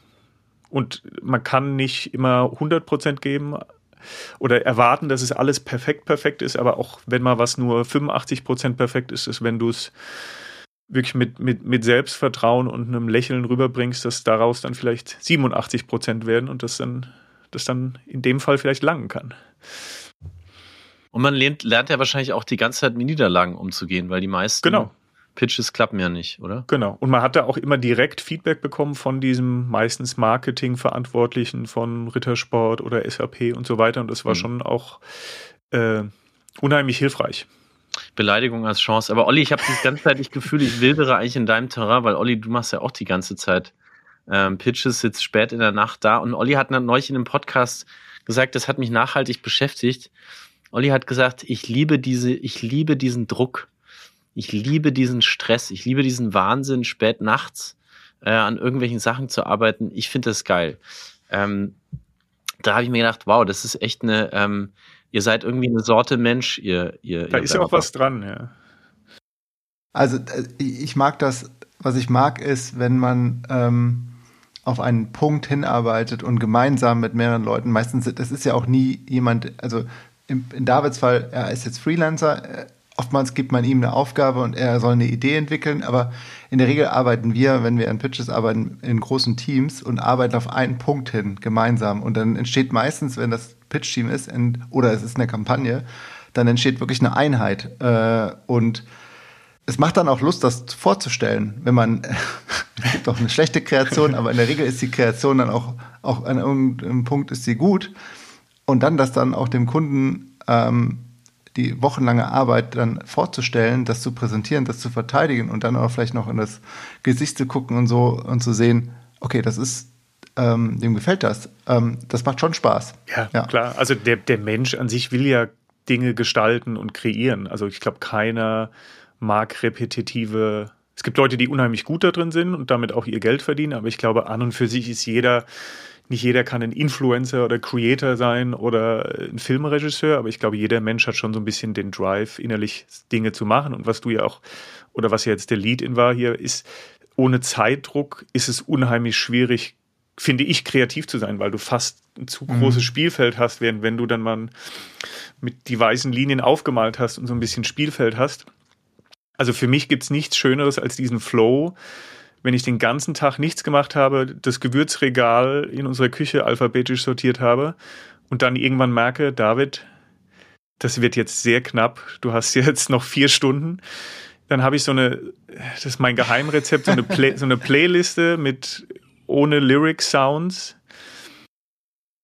Und man kann nicht immer 100 Prozent geben oder erwarten, dass es alles perfekt, perfekt ist, aber auch wenn mal was nur 85 Prozent perfekt ist, ist, wenn du es wirklich mit, mit, mit Selbstvertrauen und einem Lächeln rüberbringst, dass daraus dann vielleicht 87 Prozent werden und das dann, das dann in dem Fall vielleicht langen kann. Und man lernt, lernt ja wahrscheinlich auch die ganze Zeit mit Niederlagen umzugehen, weil die meisten genau. Pitches klappen ja nicht, oder? Genau. Und man hat da auch immer direkt Feedback bekommen von diesem meistens Marketing-Verantwortlichen von Rittersport oder SAP und so weiter. Und das war mhm. schon auch äh, unheimlich hilfreich. Beleidigung als Chance. Aber Olli, ich habe das ganze Zeit das Gefühl, ich wildere eigentlich in deinem Terrain, weil Olli, du machst ja auch die ganze Zeit ähm, Pitches, sitzt spät in der Nacht da. Und Olli hat neulich in einem Podcast gesagt, das hat mich nachhaltig beschäftigt. Olli hat gesagt, ich liebe diese, ich liebe diesen Druck. Ich liebe diesen Stress. Ich liebe diesen Wahnsinn, spät nachts äh, an irgendwelchen Sachen zu arbeiten. Ich finde das geil. Ähm, da habe ich mir gedacht, wow, das ist echt eine, ähm, ihr seid irgendwie eine Sorte Mensch, ihr, ihr. Da ihr ist ja auch was dran, ja. Also äh, ich mag das, was ich mag, ist, wenn man ähm, auf einen Punkt hinarbeitet und gemeinsam mit mehreren Leuten, meistens, das ist ja auch nie jemand, also in, in Davids Fall, er ist jetzt Freelancer, äh, oftmals gibt man ihm eine Aufgabe und er soll eine Idee entwickeln, aber in der Regel arbeiten wir, wenn wir an Pitches arbeiten, in großen Teams und arbeiten auf einen Punkt hin gemeinsam. Und dann entsteht meistens, wenn das Pitch-Team ist in, oder es ist eine Kampagne, dann entsteht wirklich eine Einheit. Äh, und es macht dann auch Lust, das vorzustellen, wenn man, es gibt auch eine schlechte Kreation, aber in der Regel ist die Kreation dann auch, auch an irgendeinem Punkt ist sie gut. Und dann das dann auch dem Kunden ähm, die wochenlange Arbeit dann vorzustellen, das zu präsentieren, das zu verteidigen und dann auch vielleicht noch in das Gesicht zu gucken und so und zu sehen, okay, das ist, ähm, dem gefällt das. Ähm, das macht schon Spaß. Ja, ja, klar. Also der, der Mensch an sich will ja Dinge gestalten und kreieren. Also ich glaube, keiner mag repetitive. Es gibt Leute, die unheimlich gut da drin sind und damit auch ihr Geld verdienen, aber ich glaube, an und für sich ist jeder nicht jeder kann ein Influencer oder Creator sein oder ein Filmregisseur, aber ich glaube, jeder Mensch hat schon so ein bisschen den Drive, innerlich Dinge zu machen. Und was du ja auch, oder was ja jetzt der Lead-In war hier, ist, ohne Zeitdruck ist es unheimlich schwierig, finde ich, kreativ zu sein, weil du fast ein zu mhm. großes Spielfeld hast, während wenn du dann mal mit die weißen Linien aufgemalt hast und so ein bisschen Spielfeld hast. Also für mich gibt es nichts Schöneres als diesen Flow, wenn ich den ganzen Tag nichts gemacht habe, das Gewürzregal in unserer Küche alphabetisch sortiert habe und dann irgendwann merke, David, das wird jetzt sehr knapp, du hast jetzt noch vier Stunden, dann habe ich so eine, das ist mein Geheimrezept, so eine, Play, so eine Playliste mit ohne Lyric-Sounds.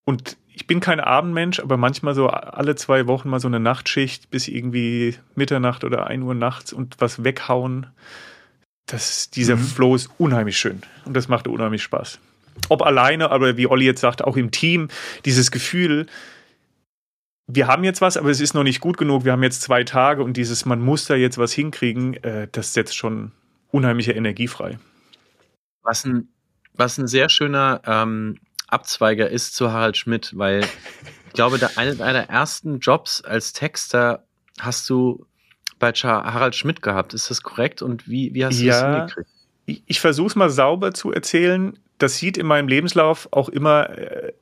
Und ich bin kein Abendmensch, aber manchmal so alle zwei Wochen mal so eine Nachtschicht bis irgendwie Mitternacht oder ein Uhr nachts und was weghauen das, dieser mhm. Flow ist unheimlich schön und das macht unheimlich Spaß. Ob alleine, aber wie Olli jetzt sagt, auch im Team, dieses Gefühl, wir haben jetzt was, aber es ist noch nicht gut genug, wir haben jetzt zwei Tage und dieses, man muss da jetzt was hinkriegen, äh, das setzt schon unheimliche Energie frei. Was ein, was ein sehr schöner ähm, Abzweiger ist zu Harald Schmidt, weil ich glaube, der, einer deiner ersten Jobs als Texter hast du bei Harald Schmidt gehabt. Ist das korrekt? Und wie, wie hast du ja, das hingekriegt? Ich, ich versuche es mal sauber zu erzählen. Das sieht in meinem Lebenslauf auch immer äh,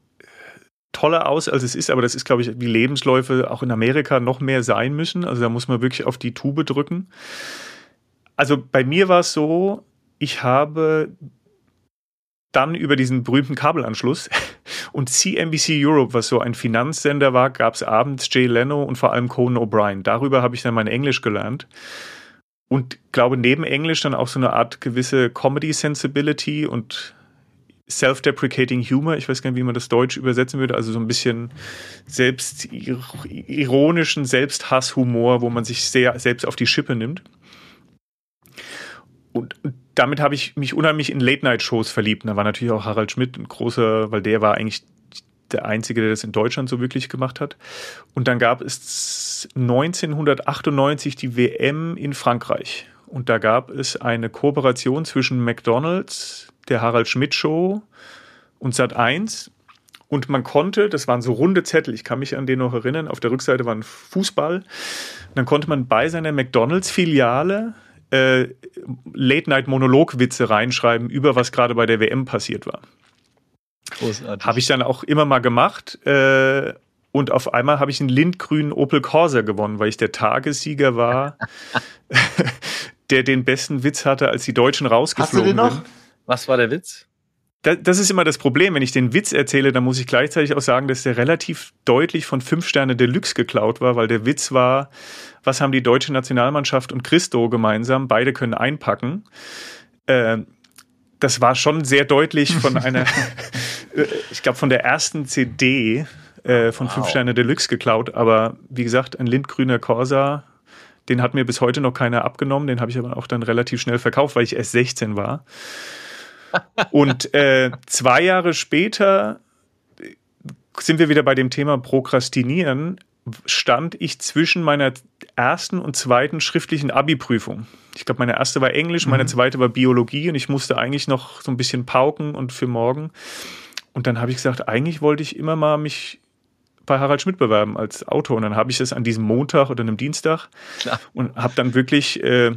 toller aus, als es ist, aber das ist, glaube ich, wie Lebensläufe auch in Amerika noch mehr sein müssen. Also da muss man wirklich auf die Tube drücken. Also bei mir war es so, ich habe dann über diesen berühmten Kabelanschluss und CNBC Europe, was so ein Finanzsender war, gab es abends Jay Leno und vor allem Conan O'Brien. Darüber habe ich dann mein Englisch gelernt. Und glaube, neben Englisch dann auch so eine Art gewisse Comedy Sensibility und self-deprecating Humor. Ich weiß gar nicht, wie man das Deutsch übersetzen würde. Also so ein bisschen selbstironischen Selbsthasshumor, wo man sich sehr selbst auf die Schippe nimmt. Und damit habe ich mich unheimlich in Late-Night-Shows verliebt. Und da war natürlich auch Harald Schmidt ein großer, weil der war eigentlich der Einzige, der das in Deutschland so wirklich gemacht hat. Und dann gab es 1998 die WM in Frankreich. Und da gab es eine Kooperation zwischen McDonald's, der Harald Schmidt Show und Sat1. Und man konnte, das waren so runde Zettel, ich kann mich an den noch erinnern, auf der Rückseite war ein Fußball. Und dann konnte man bei seiner McDonalds-Filiale äh, Late-Night-Monolog-Witze reinschreiben über was gerade bei der WM passiert war. Großartig. Habe ich dann auch immer mal gemacht. Äh, und auf einmal habe ich einen lindgrünen Opel Corsa gewonnen, weil ich der Tagessieger war, der den besten Witz hatte, als die Deutschen rausgeflogen Hast du den noch? Sind. Was war der Witz? Das ist immer das Problem. Wenn ich den Witz erzähle, dann muss ich gleichzeitig auch sagen, dass der relativ deutlich von fünf Sterne Deluxe geklaut war, weil der Witz war, was haben die deutsche Nationalmannschaft und Christo gemeinsam? Beide können einpacken. Äh, das war schon sehr deutlich von einer, äh, ich glaube, von der ersten CD äh, von wow. fünf Sterne Deluxe geklaut. Aber wie gesagt, ein lindgrüner Corsa, Den hat mir bis heute noch keiner abgenommen. Den habe ich aber auch dann relativ schnell verkauft, weil ich erst 16 war. Und äh, zwei Jahre später sind wir wieder bei dem Thema Prokrastinieren. Stand ich zwischen meiner ersten und zweiten schriftlichen Abi-Prüfung. Ich glaube, meine erste war Englisch, meine mhm. zweite war Biologie und ich musste eigentlich noch so ein bisschen pauken und für morgen. Und dann habe ich gesagt, eigentlich wollte ich immer mal mich bei Harald Schmidt bewerben als Autor. Und dann habe ich es an diesem Montag oder einem Dienstag Klar. und habe dann wirklich äh,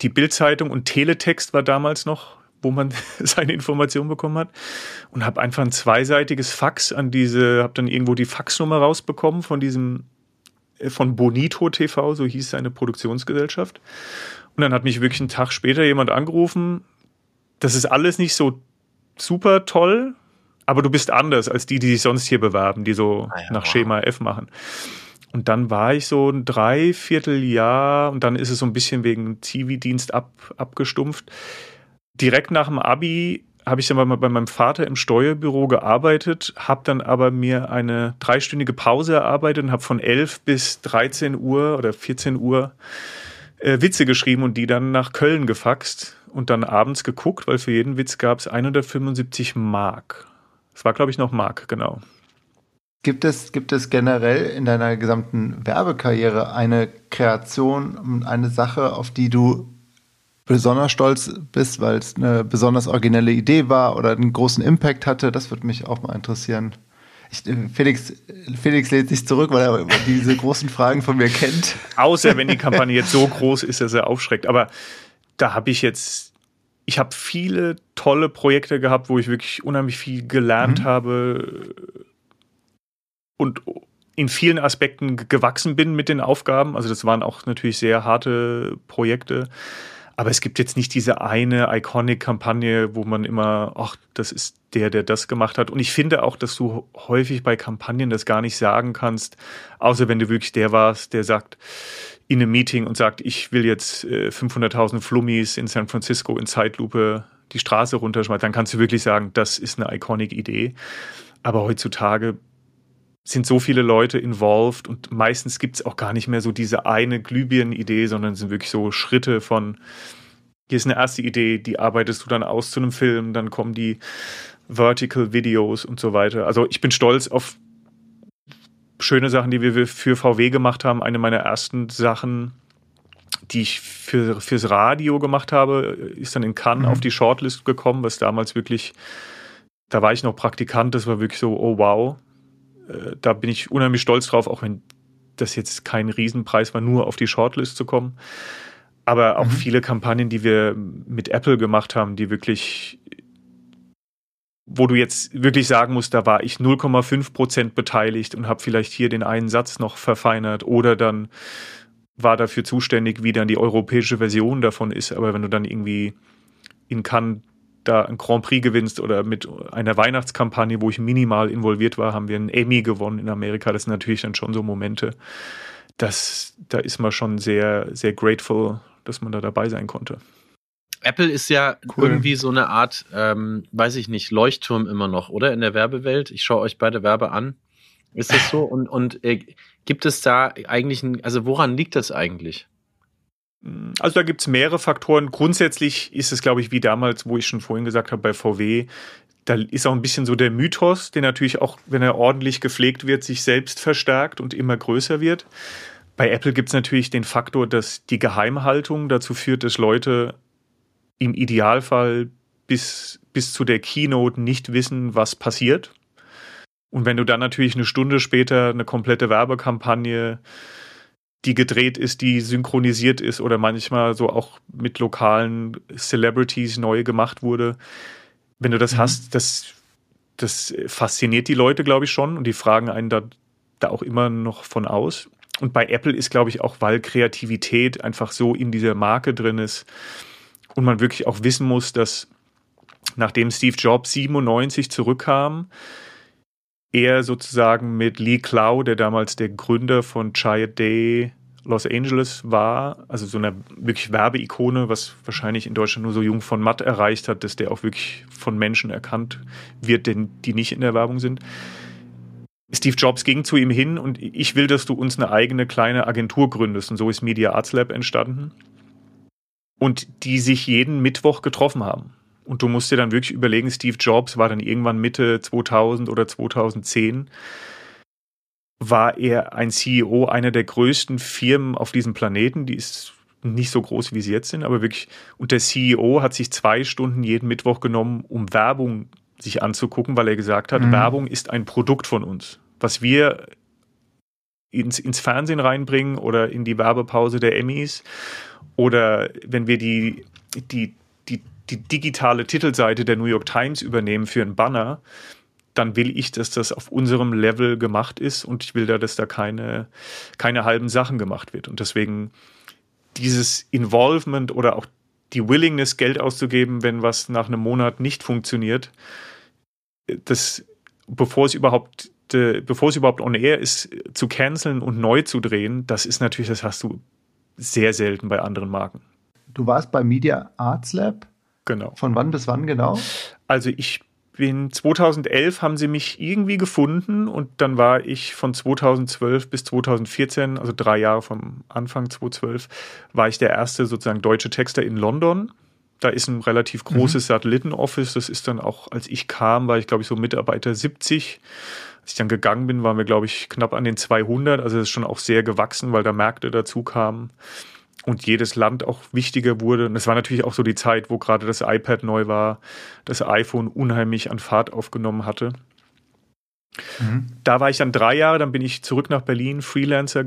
die Bildzeitung und Teletext war damals noch, wo man seine Informationen bekommen hat und habe einfach ein zweiseitiges Fax an diese, habe dann irgendwo die Faxnummer rausbekommen von diesem äh, von Bonito TV, so hieß seine Produktionsgesellschaft. Und dann hat mich wirklich einen Tag später jemand angerufen. Das ist alles nicht so super toll, aber du bist anders als die, die sich sonst hier bewerben, die so ah ja, nach wow. Schema F machen. Und dann war ich so ein Dreivierteljahr und dann ist es so ein bisschen wegen TV-Dienst ab, abgestumpft. Direkt nach dem Abi habe ich dann mal bei meinem Vater im Steuerbüro gearbeitet, habe dann aber mir eine dreistündige Pause erarbeitet und habe von 11 bis 13 Uhr oder 14 Uhr äh, Witze geschrieben und die dann nach Köln gefaxt und dann abends geguckt, weil für jeden Witz gab es 175 Mark. Es war, glaube ich, noch Mark, genau. Gibt es, gibt es generell in deiner gesamten Werbekarriere eine Kreation, eine Sache, auf die du besonders stolz bist, weil es eine besonders originelle Idee war oder einen großen Impact hatte? Das würde mich auch mal interessieren. Ich, äh, Felix, Felix lädt sich zurück, weil er diese großen Fragen von mir kennt. Außer wenn die Kampagne jetzt so groß ist, dass er aufschreckt. Aber da habe ich jetzt ich habe viele tolle Projekte gehabt, wo ich wirklich unheimlich viel gelernt mhm. habe und in vielen Aspekten gewachsen bin mit den Aufgaben. Also das waren auch natürlich sehr harte Projekte. Aber es gibt jetzt nicht diese eine Iconic-Kampagne, wo man immer, ach, das ist der, der das gemacht hat. Und ich finde auch, dass du häufig bei Kampagnen das gar nicht sagen kannst, außer wenn du wirklich der warst, der sagt, in einem Meeting und sagt, ich will jetzt äh, 500.000 Flummis in San Francisco in Zeitlupe die Straße runterschmeißen, dann kannst du wirklich sagen, das ist eine iconic Idee. Aber heutzutage sind so viele Leute involved und meistens gibt es auch gar nicht mehr so diese eine Glühbirnen-Idee, sondern es sind wirklich so Schritte von, hier ist eine erste Idee, die arbeitest du dann aus zu einem Film, dann kommen die Vertical Videos und so weiter. Also ich bin stolz auf schöne Sachen, die wir für VW gemacht haben. Eine meiner ersten Sachen, die ich für, fürs Radio gemacht habe, ist dann in Cannes mhm. auf die Shortlist gekommen, was damals wirklich, da war ich noch Praktikant, das war wirklich so, oh wow. Äh, da bin ich unheimlich stolz drauf, auch wenn das jetzt kein Riesenpreis war, nur auf die Shortlist zu kommen. Aber auch mhm. viele Kampagnen, die wir mit Apple gemacht haben, die wirklich wo du jetzt wirklich sagen musst, da war ich 0,5 Prozent beteiligt und habe vielleicht hier den einen Satz noch verfeinert oder dann war dafür zuständig, wie dann die europäische Version davon ist. Aber wenn du dann irgendwie in Cannes da ein Grand Prix gewinnst oder mit einer Weihnachtskampagne, wo ich minimal involviert war, haben wir einen Emmy gewonnen in Amerika. Das sind natürlich dann schon so Momente, dass da ist man schon sehr, sehr grateful, dass man da dabei sein konnte. Apple ist ja cool. irgendwie so eine Art, ähm, weiß ich nicht, Leuchtturm immer noch, oder? In der Werbewelt. Ich schaue euch beide Werbe an. Ist das so? Und, und äh, gibt es da eigentlich ein, also woran liegt das eigentlich? Also da gibt es mehrere Faktoren. Grundsätzlich ist es, glaube ich, wie damals, wo ich schon vorhin gesagt habe, bei VW, da ist auch ein bisschen so der Mythos, der natürlich auch, wenn er ordentlich gepflegt wird, sich selbst verstärkt und immer größer wird. Bei Apple gibt es natürlich den Faktor, dass die Geheimhaltung dazu führt, dass Leute im Idealfall bis, bis zu der Keynote nicht wissen, was passiert. Und wenn du dann natürlich eine Stunde später eine komplette Werbekampagne, die gedreht ist, die synchronisiert ist oder manchmal so auch mit lokalen Celebrities neu gemacht wurde, wenn du das mhm. hast, das, das fasziniert die Leute, glaube ich, schon und die fragen einen da, da auch immer noch von aus. Und bei Apple ist, glaube ich, auch, weil Kreativität einfach so in dieser Marke drin ist, und man wirklich auch wissen muss, dass nachdem Steve Jobs 97 zurückkam, er sozusagen mit Lee Clow, der damals der Gründer von Chiat Day Los Angeles war, also so eine wirklich Werbeikone, was wahrscheinlich in Deutschland nur so jung von Matt erreicht hat, dass der auch wirklich von Menschen erkannt wird, denn die nicht in der Werbung sind. Steve Jobs ging zu ihm hin und ich will, dass du uns eine eigene kleine Agentur gründest. Und so ist Media Arts Lab entstanden. Und die sich jeden Mittwoch getroffen haben. Und du musst dir dann wirklich überlegen, Steve Jobs war dann irgendwann Mitte 2000 oder 2010, war er ein CEO einer der größten Firmen auf diesem Planeten. Die ist nicht so groß, wie sie jetzt sind, aber wirklich. Und der CEO hat sich zwei Stunden jeden Mittwoch genommen, um Werbung sich anzugucken, weil er gesagt hat, mhm. Werbung ist ein Produkt von uns. Was wir ins, ins Fernsehen reinbringen oder in die Werbepause der Emmys oder wenn wir die, die, die, digitale Titelseite der New York Times übernehmen für einen Banner, dann will ich, dass das auf unserem Level gemacht ist und ich will da, dass da keine, keine halben Sachen gemacht wird. Und deswegen dieses Involvement oder auch die Willingness, Geld auszugeben, wenn was nach einem Monat nicht funktioniert, das, bevor es überhaupt, bevor es überhaupt on air ist, zu canceln und neu zu drehen, das ist natürlich, das hast du sehr selten bei anderen Marken. Du warst bei Media Arts Lab? Genau. Von wann bis wann genau? Also ich bin 2011 haben sie mich irgendwie gefunden und dann war ich von 2012 bis 2014, also drei Jahre vom Anfang 2012, war ich der erste sozusagen deutsche Texter in London. Da ist ein relativ großes mhm. Satellitenoffice. Das ist dann auch, als ich kam, war ich glaube ich so Mitarbeiter 70. Als ich dann gegangen bin, waren wir glaube ich knapp an den 200. Also das ist schon auch sehr gewachsen, weil da Märkte dazu kamen und jedes Land auch wichtiger wurde. Und es war natürlich auch so die Zeit, wo gerade das iPad neu war, das iPhone unheimlich an Fahrt aufgenommen hatte. Mhm. Da war ich dann drei Jahre, dann bin ich zurück nach Berlin, Freelancer.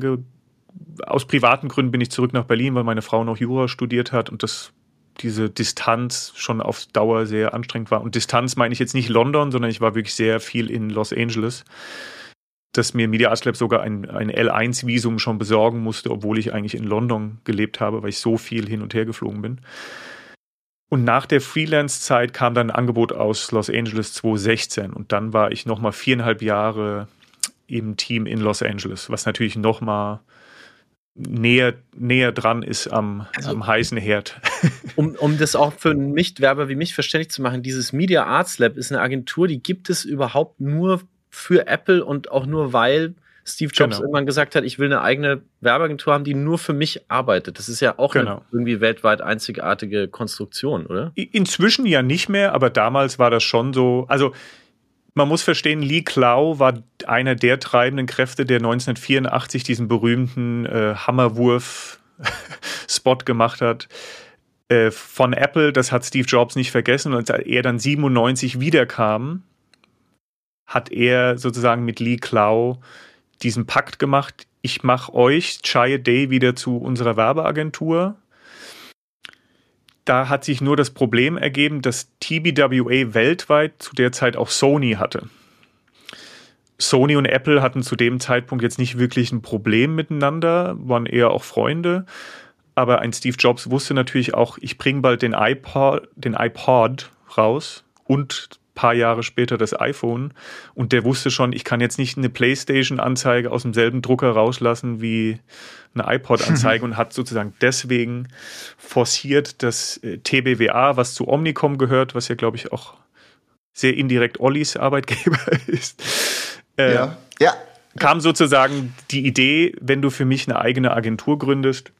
Aus privaten Gründen bin ich zurück nach Berlin, weil meine Frau noch Jura studiert hat und das diese Distanz schon auf Dauer sehr anstrengend war. Und Distanz meine ich jetzt nicht London, sondern ich war wirklich sehr viel in Los Angeles dass mir Media Arts Lab sogar ein, ein L1-Visum schon besorgen musste, obwohl ich eigentlich in London gelebt habe, weil ich so viel hin und her geflogen bin. Und nach der Freelance-Zeit kam dann ein Angebot aus Los Angeles 2016 und dann war ich nochmal viereinhalb Jahre im Team in Los Angeles, was natürlich nochmal näher, näher dran ist am, also, am heißen Herd. Um, um das auch für einen Nichtwerber wie mich verständlich zu machen, dieses Media Arts Lab ist eine Agentur, die gibt es überhaupt nur für Apple und auch nur weil Steve Jobs genau. irgendwann gesagt hat, ich will eine eigene Werbeagentur haben, die nur für mich arbeitet. Das ist ja auch genau. eine irgendwie weltweit einzigartige Konstruktion, oder? Inzwischen ja nicht mehr, aber damals war das schon so. Also man muss verstehen, Lee Clow war einer der treibenden Kräfte, der 1984 diesen berühmten äh, Hammerwurf-Spot gemacht hat äh, von Apple. Das hat Steve Jobs nicht vergessen. Und als er dann 97 wiederkam, hat er sozusagen mit Lee Clow diesen Pakt gemacht. Ich mache euch, Chai Day, wieder zu unserer Werbeagentur. Da hat sich nur das Problem ergeben, dass TBWA weltweit zu der Zeit auch Sony hatte. Sony und Apple hatten zu dem Zeitpunkt jetzt nicht wirklich ein Problem miteinander, waren eher auch Freunde. Aber ein Steve Jobs wusste natürlich auch, ich bringe bald den iPod, den iPod raus und paar Jahre später das iPhone und der wusste schon, ich kann jetzt nicht eine PlayStation-Anzeige aus demselben Drucker rauslassen wie eine iPod-Anzeige und hat sozusagen deswegen forciert, dass äh, TBWA, was zu Omnicom gehört, was ja glaube ich auch sehr indirekt Ollis Arbeitgeber ist, äh, ja. ja. kam sozusagen die Idee, wenn du für mich eine eigene Agentur gründest,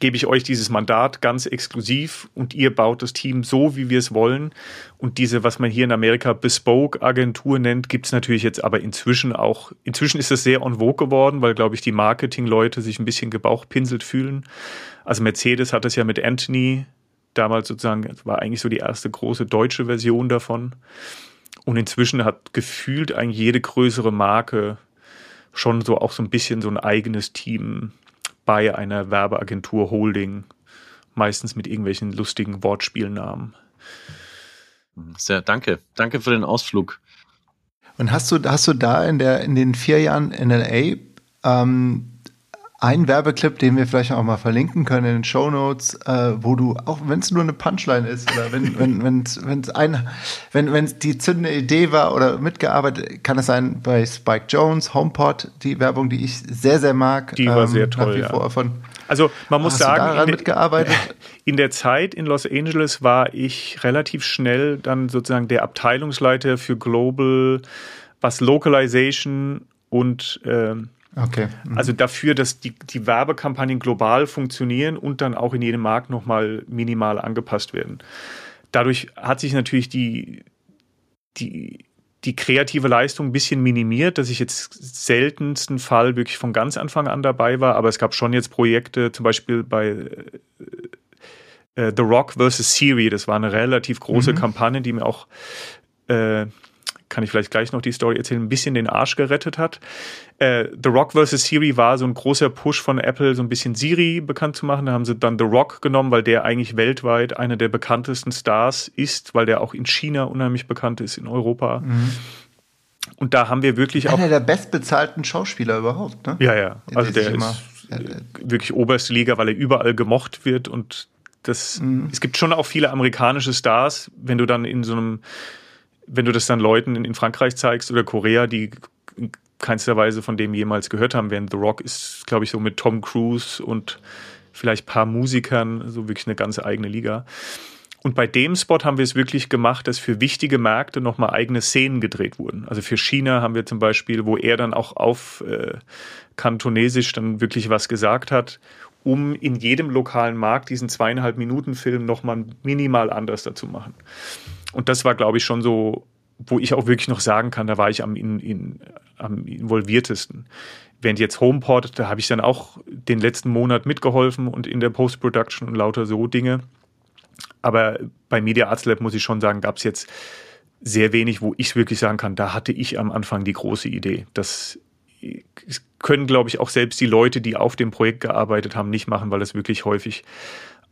gebe ich euch dieses Mandat ganz exklusiv und ihr baut das Team so, wie wir es wollen. Und diese, was man hier in Amerika Bespoke-Agentur nennt, gibt es natürlich jetzt aber inzwischen auch, inzwischen ist es sehr en vogue geworden, weil, glaube ich, die Marketing-Leute sich ein bisschen gebauchpinselt fühlen. Also Mercedes hat das ja mit Anthony damals sozusagen, war eigentlich so die erste große deutsche Version davon. Und inzwischen hat gefühlt eigentlich jede größere Marke schon so auch so ein bisschen so ein eigenes Team bei einer Werbeagentur Holding, meistens mit irgendwelchen lustigen Wortspielnamen. Sehr, danke. Danke für den Ausflug. Und hast du, hast du da in, der, in den vier Jahren in LA ähm, einen Werbeclip, den wir vielleicht auch mal verlinken können in den Show Notes, äh, wo du, auch wenn es nur eine Punchline ist oder wenn wenn wenn's, wenn's ein, wenn wenn's die zündende Idee war oder mitgearbeitet, kann es sein bei Spike Jones, HomePod, die Werbung, die ich sehr sehr mag. Die war ähm, sehr toll. ja. von, also man muss sagen, in, mitgearbeitet? in der Zeit in Los Angeles war ich relativ schnell dann sozusagen der Abteilungsleiter für Global was Localization und äh, okay. mhm. also dafür, dass die, die Werbekampagnen global funktionieren und dann auch in jedem Markt nochmal minimal angepasst werden. Dadurch hat sich natürlich die, die, die kreative Leistung ein bisschen minimiert, dass ich jetzt seltensten Fall wirklich von ganz Anfang an dabei war, aber es gab schon jetzt Projekte, zum Beispiel bei äh, äh The Rock vs. Siri, das war eine relativ große mhm. Kampagne, die mir auch äh, kann ich vielleicht gleich noch die Story erzählen, ein bisschen den Arsch gerettet hat. Äh, The Rock vs. Siri war so ein großer Push von Apple, so ein bisschen Siri bekannt zu machen. Da haben sie dann The Rock genommen, weil der eigentlich weltweit einer der bekanntesten Stars ist, weil der auch in China unheimlich bekannt ist, in Europa. Mhm. Und da haben wir wirklich auch. Einer der bestbezahlten Schauspieler überhaupt, ne? Ja, ja. Also der, der ist ja, der wirklich oberste Liga, weil er überall gemocht wird und das, mhm. es gibt schon auch viele amerikanische Stars, wenn du dann in so einem wenn du das dann Leuten in, in Frankreich zeigst oder Korea, die in keinster Weise von dem jemals gehört haben, während The Rock ist, glaube ich, so mit Tom Cruise und vielleicht ein paar Musikern, so wirklich eine ganze eigene Liga. Und bei dem Spot haben wir es wirklich gemacht, dass für wichtige Märkte nochmal eigene Szenen gedreht wurden. Also für China haben wir zum Beispiel, wo er dann auch auf äh, Kantonesisch dann wirklich was gesagt hat, um in jedem lokalen Markt diesen zweieinhalb Minuten Film nochmal minimal anders dazu machen. Und das war, glaube ich, schon so, wo ich auch wirklich noch sagen kann, da war ich am, in, in, am involviertesten. Während jetzt HomePod, da habe ich dann auch den letzten Monat mitgeholfen und in der Post-Production und lauter so Dinge. Aber bei Media Arts Lab muss ich schon sagen, gab es jetzt sehr wenig, wo ich wirklich sagen kann, da hatte ich am Anfang die große Idee. Das können, glaube ich, auch selbst die Leute, die auf dem Projekt gearbeitet haben, nicht machen, weil es wirklich häufig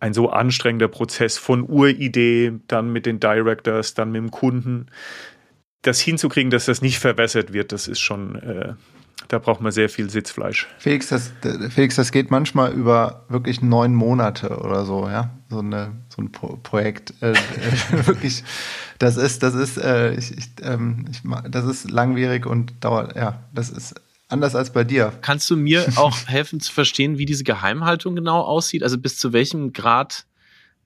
ein so anstrengender Prozess von Uridee, dann mit den Directors, dann mit dem Kunden. Das hinzukriegen, dass das nicht verwässert wird, das ist schon, äh, da braucht man sehr viel Sitzfleisch. Felix das, Felix, das geht manchmal über wirklich neun Monate oder so, ja, so, eine, so ein Pro Projekt. Äh, äh, wirklich, das ist, das ist, äh, ich, ich, ähm, ich, das ist langwierig und dauert, ja, das ist Anders als bei dir. Kannst du mir auch helfen zu verstehen, wie diese Geheimhaltung genau aussieht? Also bis zu welchem Grad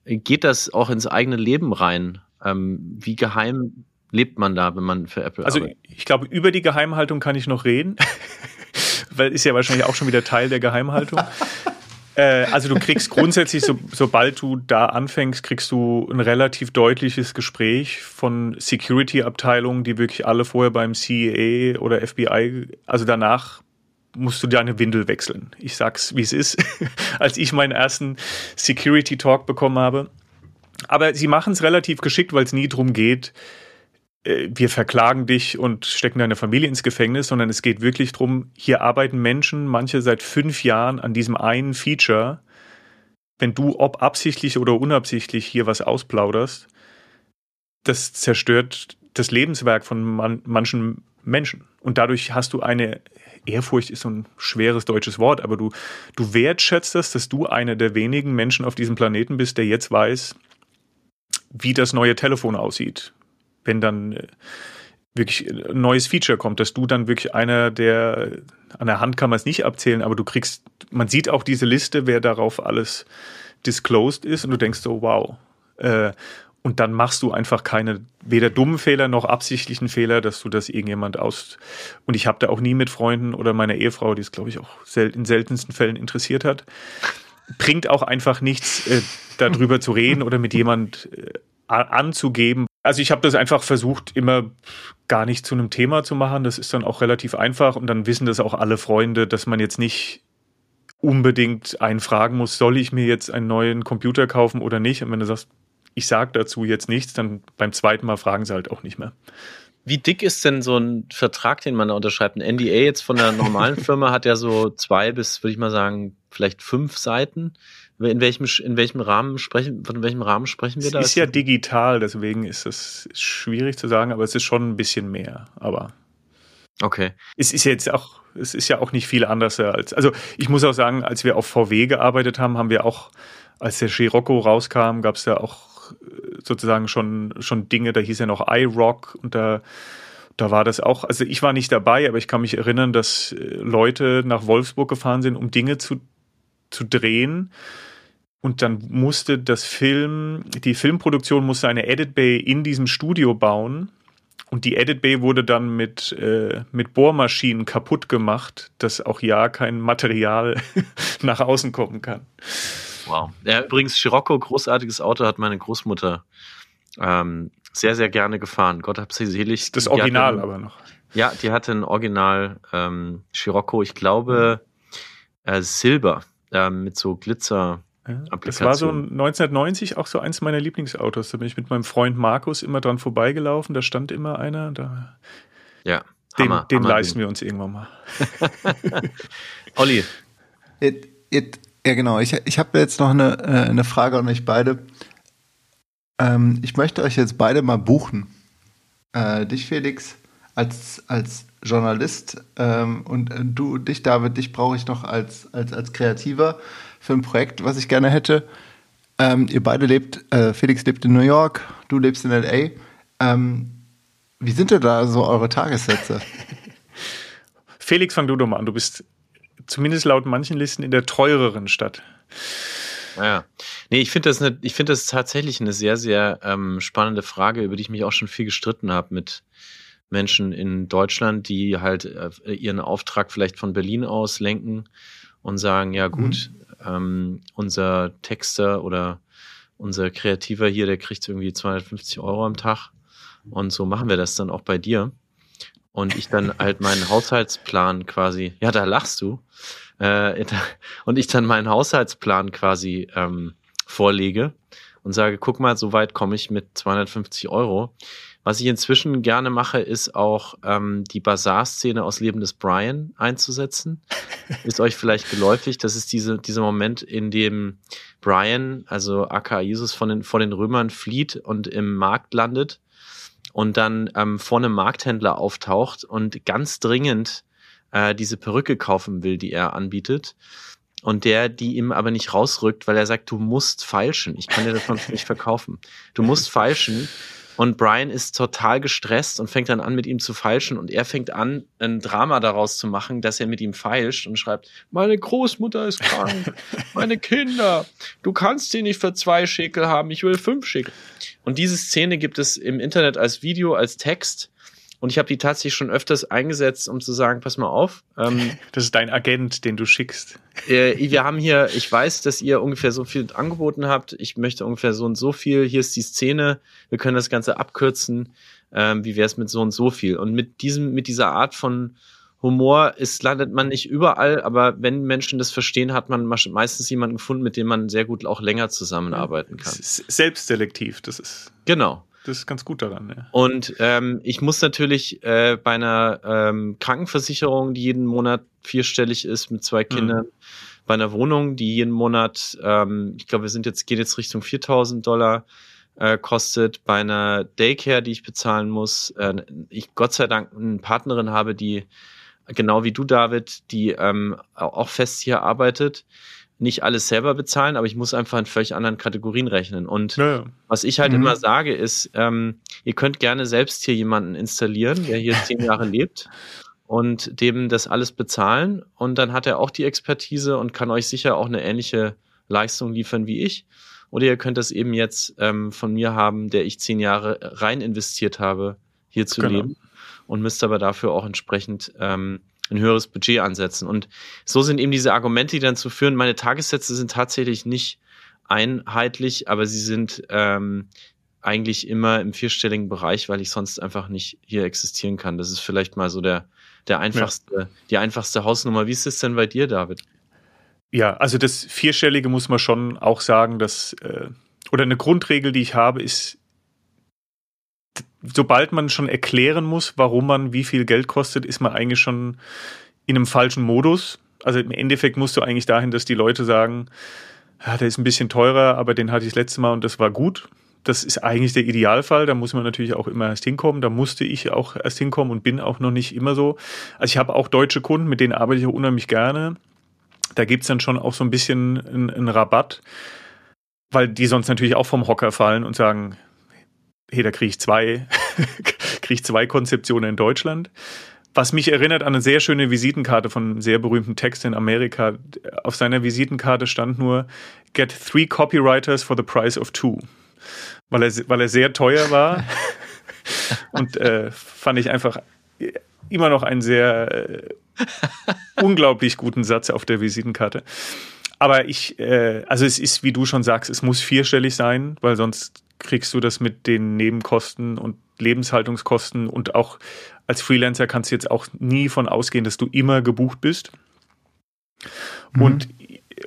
geht das auch ins eigene Leben rein? Ähm, wie geheim lebt man da, wenn man für Apple also, arbeitet? Also ich glaube, über die Geheimhaltung kann ich noch reden, weil ist ja wahrscheinlich auch schon wieder Teil der Geheimhaltung. Äh, also du kriegst grundsätzlich, so, sobald du da anfängst, kriegst du ein relativ deutliches Gespräch von Security-Abteilungen, die wirklich alle vorher beim CEA oder FBI, also danach musst du deine Windel wechseln. Ich sag's, wie es ist. Als ich meinen ersten Security Talk bekommen habe. Aber sie machen es relativ geschickt, weil es nie drum geht, wir verklagen dich und stecken deine Familie ins Gefängnis, sondern es geht wirklich darum, hier arbeiten Menschen, manche seit fünf Jahren an diesem einen Feature. Wenn du, ob absichtlich oder unabsichtlich, hier was ausplauderst, das zerstört das Lebenswerk von man, manchen Menschen. Und dadurch hast du eine Ehrfurcht ist so ein schweres deutsches Wort, aber du, du wertschätzt das, dass du einer der wenigen Menschen auf diesem Planeten bist, der jetzt weiß, wie das neue Telefon aussieht, wenn dann äh, wirklich ein neues Feature kommt, dass du dann wirklich einer der, an der Hand kann man es nicht abzählen, aber du kriegst, man sieht auch diese Liste, wer darauf alles disclosed ist und du denkst so, wow. Äh, und dann machst du einfach keine, weder dummen Fehler noch absichtlichen Fehler, dass du das irgendjemand aus. Und ich habe da auch nie mit Freunden oder meiner Ehefrau, die es, glaube ich, auch sel in seltensten Fällen interessiert hat, bringt auch einfach nichts, äh, darüber zu reden oder mit jemand äh, anzugeben, also ich habe das einfach versucht, immer gar nicht zu einem Thema zu machen. Das ist dann auch relativ einfach und dann wissen das auch alle Freunde, dass man jetzt nicht unbedingt einen fragen muss, soll ich mir jetzt einen neuen Computer kaufen oder nicht? Und wenn du sagst, ich sage dazu jetzt nichts, dann beim zweiten Mal fragen sie halt auch nicht mehr. Wie dick ist denn so ein Vertrag, den man da unterschreibt? Ein NDA jetzt von der normalen Firma hat ja so zwei bis, würde ich mal sagen, vielleicht fünf Seiten. In welchem, in welchem Rahmen sprechen, von welchem Rahmen sprechen wir es da? Es ist ja digital, deswegen ist es schwierig zu sagen, aber es ist schon ein bisschen mehr, aber. Okay. Es ist jetzt auch, es ist ja auch nicht viel anders als, also ich muss auch sagen, als wir auf VW gearbeitet haben, haben wir auch, als der Scirocco rauskam, gab es ja auch äh, sozusagen schon, schon Dinge, da hieß ja noch iRock und da, da war das auch, also ich war nicht dabei, aber ich kann mich erinnern, dass äh, Leute nach Wolfsburg gefahren sind, um Dinge zu, zu drehen, und dann musste das Film, die Filmproduktion musste eine Edit Bay in diesem Studio bauen, und die Edit Bay wurde dann mit, äh, mit Bohrmaschinen kaputt gemacht, dass auch ja kein Material nach außen kommen kann. Wow. Ja, übrigens, Scirocco, großartiges Auto, hat meine Großmutter ähm, sehr, sehr gerne gefahren. Gott hab sie selig. Das Original hatte, aber noch. Ja, die hatte ein Original ähm, Scirocco, ich glaube äh, Silber, äh, mit so Glitzer. Das war so 1990 auch so eins meiner Lieblingsautos. Da bin ich mit meinem Freund Markus immer dran vorbeigelaufen. Da stand immer einer. Da ja, den, Hammer, den Hammer leisten Ding. wir uns irgendwann mal. Olli. It, it, ja, genau. Ich, ich habe jetzt noch eine, äh, eine Frage an euch beide. Ähm, ich möchte euch jetzt beide mal buchen. Äh, dich, Felix, als, als Journalist ähm, und äh, du, dich, David, dich brauche ich noch als, als, als Kreativer für ein Projekt, was ich gerne hätte. Ähm, ihr beide lebt, äh, Felix lebt in New York, du lebst in LA. Ähm, wie sind denn da so eure Tagessätze? Felix, fang du doch mal an. Du bist zumindest laut manchen Listen in der teureren Stadt. Ja, nee, ich finde das, eine, ich finde das tatsächlich eine sehr, sehr ähm, spannende Frage, über die ich mich auch schon viel gestritten habe mit Menschen in Deutschland, die halt äh, ihren Auftrag vielleicht von Berlin aus lenken und sagen, ja gut, mhm ähm, unser Texter oder unser Kreativer hier, der kriegt irgendwie 250 Euro am Tag. Und so machen wir das dann auch bei dir. Und ich dann halt meinen Haushaltsplan quasi, ja, da lachst du. Äh, und ich dann meinen Haushaltsplan quasi ähm, vorlege und sage, guck mal, so weit komme ich mit 250 Euro. Was ich inzwischen gerne mache, ist auch ähm, die Bazar-Szene aus Leben des Brian einzusetzen. ist euch vielleicht geläufig. Das ist diese, dieser Moment, in dem Brian, also aka Jesus, von den, vor den Römern flieht und im Markt landet und dann ähm, vor einem Markthändler auftaucht und ganz dringend äh, diese Perücke kaufen will, die er anbietet und der die ihm aber nicht rausrückt, weil er sagt, du musst feilschen. Ich kann dir das sonst nicht verkaufen. Du musst feilschen. Und Brian ist total gestresst und fängt dann an, mit ihm zu feilschen. Und er fängt an, ein Drama daraus zu machen, dass er mit ihm feilscht und schreibt, meine Großmutter ist krank, meine Kinder, du kannst sie nicht für zwei Schäkel haben, ich will fünf Schäkel. Und diese Szene gibt es im Internet als Video, als Text. Und ich habe die tatsächlich schon öfters eingesetzt, um zu sagen, pass mal auf. Ähm, das ist dein Agent, den du schickst. Äh, wir haben hier, ich weiß, dass ihr ungefähr so viel angeboten habt. Ich möchte ungefähr so und so viel. Hier ist die Szene. Wir können das Ganze abkürzen. Ähm, wie wäre es mit so und so viel? Und mit diesem, mit dieser Art von Humor ist, landet man nicht überall, aber wenn Menschen das verstehen, hat man meistens jemanden gefunden, mit dem man sehr gut auch länger zusammenarbeiten kann. Selbstselektiv, das ist. Genau das ist ganz gut daran. Ja. Und ähm, ich muss natürlich äh, bei einer ähm, Krankenversicherung, die jeden Monat vierstellig ist mit zwei mhm. Kindern, mhm. bei einer Wohnung, die jeden Monat, ähm, ich glaube, wir sind jetzt geht jetzt Richtung 4.000 Dollar äh, kostet, bei einer Daycare, die ich bezahlen muss, äh, ich Gott sei Dank eine Partnerin habe, die genau wie du, David, die ähm, auch fest hier arbeitet nicht alles selber bezahlen, aber ich muss einfach in völlig anderen Kategorien rechnen. Und ja. was ich halt mhm. immer sage, ist, ähm, ihr könnt gerne selbst hier jemanden installieren, der hier zehn Jahre lebt und dem das alles bezahlen. Und dann hat er auch die Expertise und kann euch sicher auch eine ähnliche Leistung liefern wie ich. Oder ihr könnt das eben jetzt ähm, von mir haben, der ich zehn Jahre rein investiert habe, hier zu genau. leben und müsst aber dafür auch entsprechend ähm, ein höheres Budget ansetzen. Und so sind eben diese Argumente, die dann zu führen. Meine Tagessätze sind tatsächlich nicht einheitlich, aber sie sind ähm, eigentlich immer im vierstelligen Bereich, weil ich sonst einfach nicht hier existieren kann. Das ist vielleicht mal so der, der einfachste, ja. die einfachste Hausnummer. Wie ist es denn bei dir, David? Ja, also das Vierstellige muss man schon auch sagen, dass, äh, oder eine Grundregel, die ich habe, ist, sobald man schon erklären muss, warum man wie viel Geld kostet, ist man eigentlich schon in einem falschen Modus. Also im Endeffekt musst du eigentlich dahin, dass die Leute sagen, ja, der ist ein bisschen teurer, aber den hatte ich das letzte Mal und das war gut. Das ist eigentlich der Idealfall. Da muss man natürlich auch immer erst hinkommen. Da musste ich auch erst hinkommen und bin auch noch nicht immer so. Also ich habe auch deutsche Kunden, mit denen arbeite ich auch unheimlich gerne. Da gibt's dann schon auch so ein bisschen einen, einen Rabatt, weil die sonst natürlich auch vom Hocker fallen und sagen, hey, da kriege ich zwei, kriege ich zwei Konzeptionen in Deutschland. Was mich erinnert an eine sehr schöne Visitenkarte von einem sehr berühmten Text in Amerika. Auf seiner Visitenkarte stand nur Get three copywriters for the price of two. Weil er, weil er sehr teuer war. Und äh, fand ich einfach immer noch einen sehr äh, unglaublich guten Satz auf der Visitenkarte. Aber ich, äh, also es ist, wie du schon sagst, es muss vierstellig sein, weil sonst kriegst du das mit den Nebenkosten und Lebenshaltungskosten und auch als Freelancer kannst du jetzt auch nie von ausgehen, dass du immer gebucht bist. Mhm. Und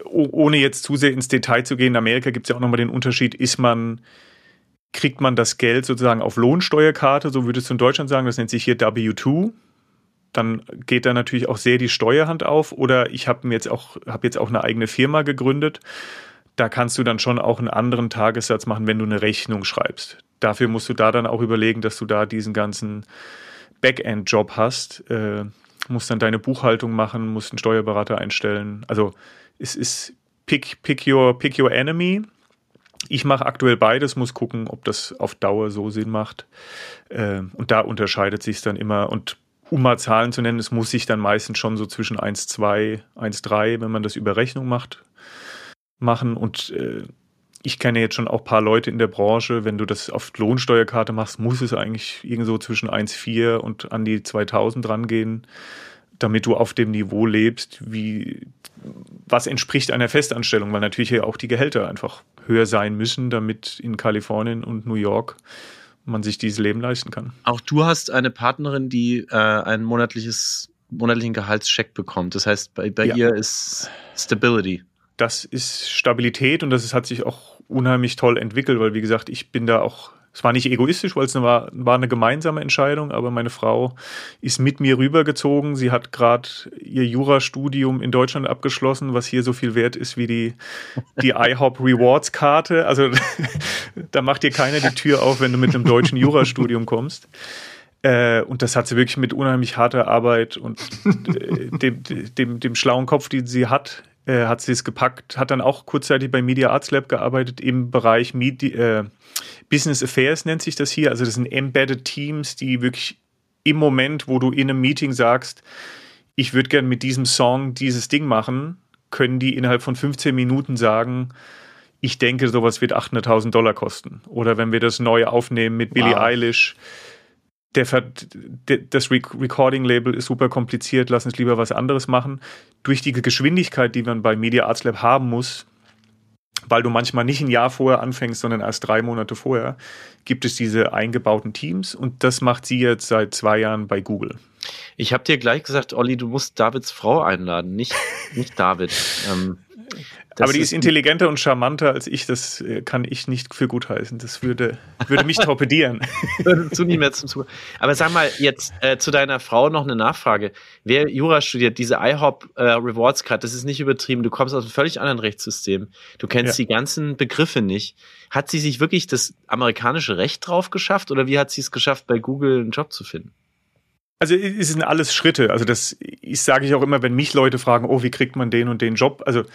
ohne jetzt zu sehr ins Detail zu gehen, in Amerika gibt es ja auch nochmal den Unterschied, ist man, kriegt man das Geld sozusagen auf Lohnsteuerkarte, so würdest du in Deutschland sagen, das nennt sich hier W2 dann geht da natürlich auch sehr die Steuerhand auf. Oder ich habe mir jetzt auch, habe jetzt auch eine eigene Firma gegründet. Da kannst du dann schon auch einen anderen Tagessatz machen, wenn du eine Rechnung schreibst. Dafür musst du da dann auch überlegen, dass du da diesen ganzen Backend-Job hast. Äh, musst dann deine Buchhaltung machen, musst einen Steuerberater einstellen. Also es ist pick, pick, your, pick your enemy. Ich mache aktuell beides, muss gucken, ob das auf Dauer so Sinn macht. Äh, und da unterscheidet sich dann immer. Und um mal Zahlen zu nennen, es muss sich dann meistens schon so zwischen 1,2, 1,3, wenn man das über Rechnung macht, machen. Und äh, ich kenne jetzt schon auch ein paar Leute in der Branche, wenn du das auf Lohnsteuerkarte machst, muss es eigentlich irgendwo zwischen 1,4 und an die 2000 rangehen, damit du auf dem Niveau lebst, wie, was entspricht einer Festanstellung, weil natürlich hier auch die Gehälter einfach höher sein müssen, damit in Kalifornien und New York man sich dieses Leben leisten kann. Auch du hast eine Partnerin, die äh, ein monatliches, monatlichen Gehaltscheck bekommt. Das heißt, bei, bei ja. ihr ist Stability. Das ist Stabilität und das ist, hat sich auch unheimlich toll entwickelt, weil wie gesagt, ich bin da auch es war nicht egoistisch, weil es eine, war, war eine gemeinsame Entscheidung, aber meine Frau ist mit mir rübergezogen. Sie hat gerade ihr Jurastudium in Deutschland abgeschlossen, was hier so viel wert ist wie die, die IHOP Rewards Karte. Also da macht dir keiner die Tür auf, wenn du mit einem deutschen Jurastudium kommst. Äh, und das hat sie wirklich mit unheimlich harter Arbeit und äh, dem, dem, dem schlauen Kopf, den sie hat, äh, hat sie es gepackt, hat dann auch kurzzeitig bei Media Arts Lab gearbeitet im Bereich Media, äh, Business Affairs nennt sich das hier. Also das sind Embedded Teams, die wirklich im Moment, wo du in einem Meeting sagst, ich würde gern mit diesem Song dieses Ding machen, können die innerhalb von 15 Minuten sagen, ich denke, sowas wird 800.000 Dollar kosten. Oder wenn wir das neu aufnehmen mit Billie wow. Eilish, der, der, das Recording-Label ist super kompliziert, lass uns lieber was anderes machen. Durch die Geschwindigkeit, die man bei Media Arts Lab haben muss, weil du manchmal nicht ein Jahr vorher anfängst, sondern erst drei Monate vorher, gibt es diese eingebauten Teams und das macht sie jetzt seit zwei Jahren bei Google. Ich habe dir gleich gesagt, Olli, du musst Davids Frau einladen, nicht, nicht David. Ähm, das Aber die ist, intelligenter und charmanter als ich, das äh, kann ich nicht für gut heißen. Das würde, würde mich torpedieren. zu nie mehr zum Zug. Aber sag mal, jetzt äh, zu deiner Frau noch eine Nachfrage. Wer Jura studiert, diese IHOP äh, Rewards Card, das ist nicht übertrieben. Du kommst aus einem völlig anderen Rechtssystem. Du kennst ja. die ganzen Begriffe nicht. Hat sie sich wirklich das amerikanische Recht drauf geschafft oder wie hat sie es geschafft, bei Google einen Job zu finden? Also es sind alles Schritte. Also das ich sage ich auch immer, wenn mich Leute fragen, oh, wie kriegt man den und den Job? Also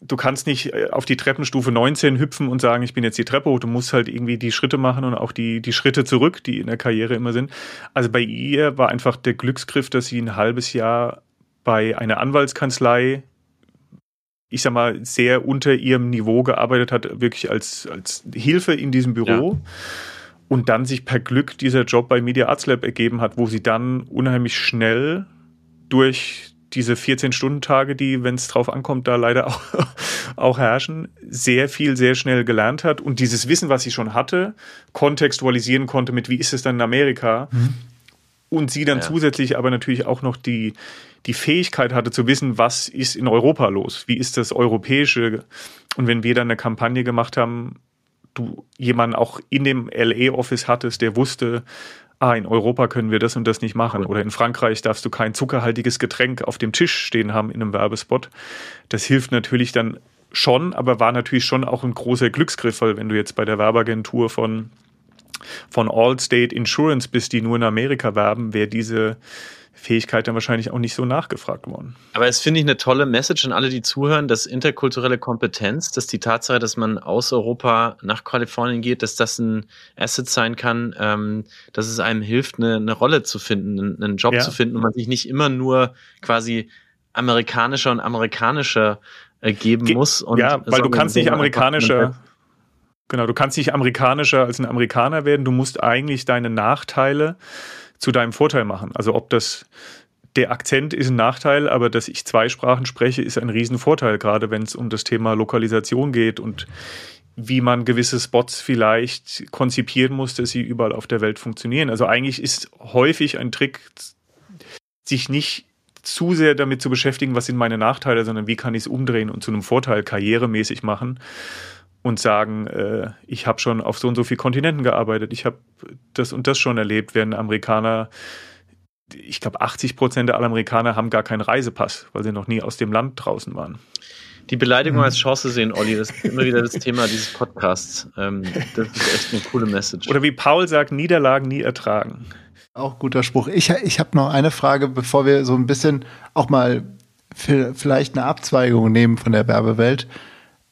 du kannst nicht äh, auf die Treppenstufe 19 hüpfen und sagen, ich bin jetzt die Treppe hoch. Du musst halt irgendwie die Schritte machen und auch die, die Schritte zurück, die in der Karriere immer sind. Also bei ihr war einfach der Glücksgriff, dass sie ein halbes Jahr bei einer Anwaltskanzlei, ich sag mal, sehr unter ihrem Niveau gearbeitet hat, wirklich als, als Hilfe in diesem Büro. Ja. Und dann sich per Glück dieser Job bei Media Arts Lab ergeben hat, wo sie dann unheimlich schnell durch diese 14-Stunden-Tage, die, wenn es drauf ankommt, da leider auch, auch herrschen, sehr viel, sehr schnell gelernt hat und dieses Wissen, was sie schon hatte, kontextualisieren konnte mit, wie ist es dann in Amerika? Mhm. Und sie dann ja. zusätzlich aber natürlich auch noch die, die Fähigkeit hatte zu wissen, was ist in Europa los? Wie ist das Europäische? Und wenn wir dann eine Kampagne gemacht haben, du jemanden auch in dem LA-Office hattest, der wusste, ah, in Europa können wir das und das nicht machen. Oder in Frankreich darfst du kein zuckerhaltiges Getränk auf dem Tisch stehen haben in einem Werbespot. Das hilft natürlich dann schon, aber war natürlich schon auch ein großer Glücksgriff, weil wenn du jetzt bei der Werbeagentur von, von Allstate Insurance bist, die nur in Amerika werben, wäre diese Fähigkeit dann wahrscheinlich auch nicht so nachgefragt worden. Aber es finde ich eine tolle Message an alle, die zuhören, dass interkulturelle Kompetenz, dass die Tatsache, dass man aus Europa nach Kalifornien geht, dass das ein Asset sein kann, ähm, dass es einem hilft, eine, eine Rolle zu finden, einen Job ja. zu finden und man sich nicht immer nur quasi amerikanischer und amerikanischer äh, geben Ge muss. Und ja, weil du kannst nicht amerikanischer Genau, du kannst nicht amerikanischer als ein Amerikaner werden. Du musst eigentlich deine Nachteile zu deinem Vorteil machen. Also ob das der Akzent ist ein Nachteil, aber dass ich zwei Sprachen spreche, ist ein Riesenvorteil, gerade wenn es um das Thema Lokalisation geht und wie man gewisse Spots vielleicht konzipieren muss, dass sie überall auf der Welt funktionieren. Also eigentlich ist häufig ein Trick, sich nicht zu sehr damit zu beschäftigen, was sind meine Nachteile, sondern wie kann ich es umdrehen und zu einem Vorteil karrieremäßig machen und sagen, äh, ich habe schon auf so und so vielen Kontinenten gearbeitet, ich habe das und das schon erlebt, während Amerikaner, ich glaube 80 Prozent der Amerikaner haben gar keinen Reisepass, weil sie noch nie aus dem Land draußen waren. Die Beleidigung mhm. als Chance sehen, Olli, das ist immer wieder das Thema dieses Podcasts. Ähm, das ist echt eine coole Message. Oder wie Paul sagt, Niederlagen nie ertragen. Auch guter Spruch. Ich, ich habe noch eine Frage, bevor wir so ein bisschen auch mal vielleicht eine Abzweigung nehmen von der Werbewelt.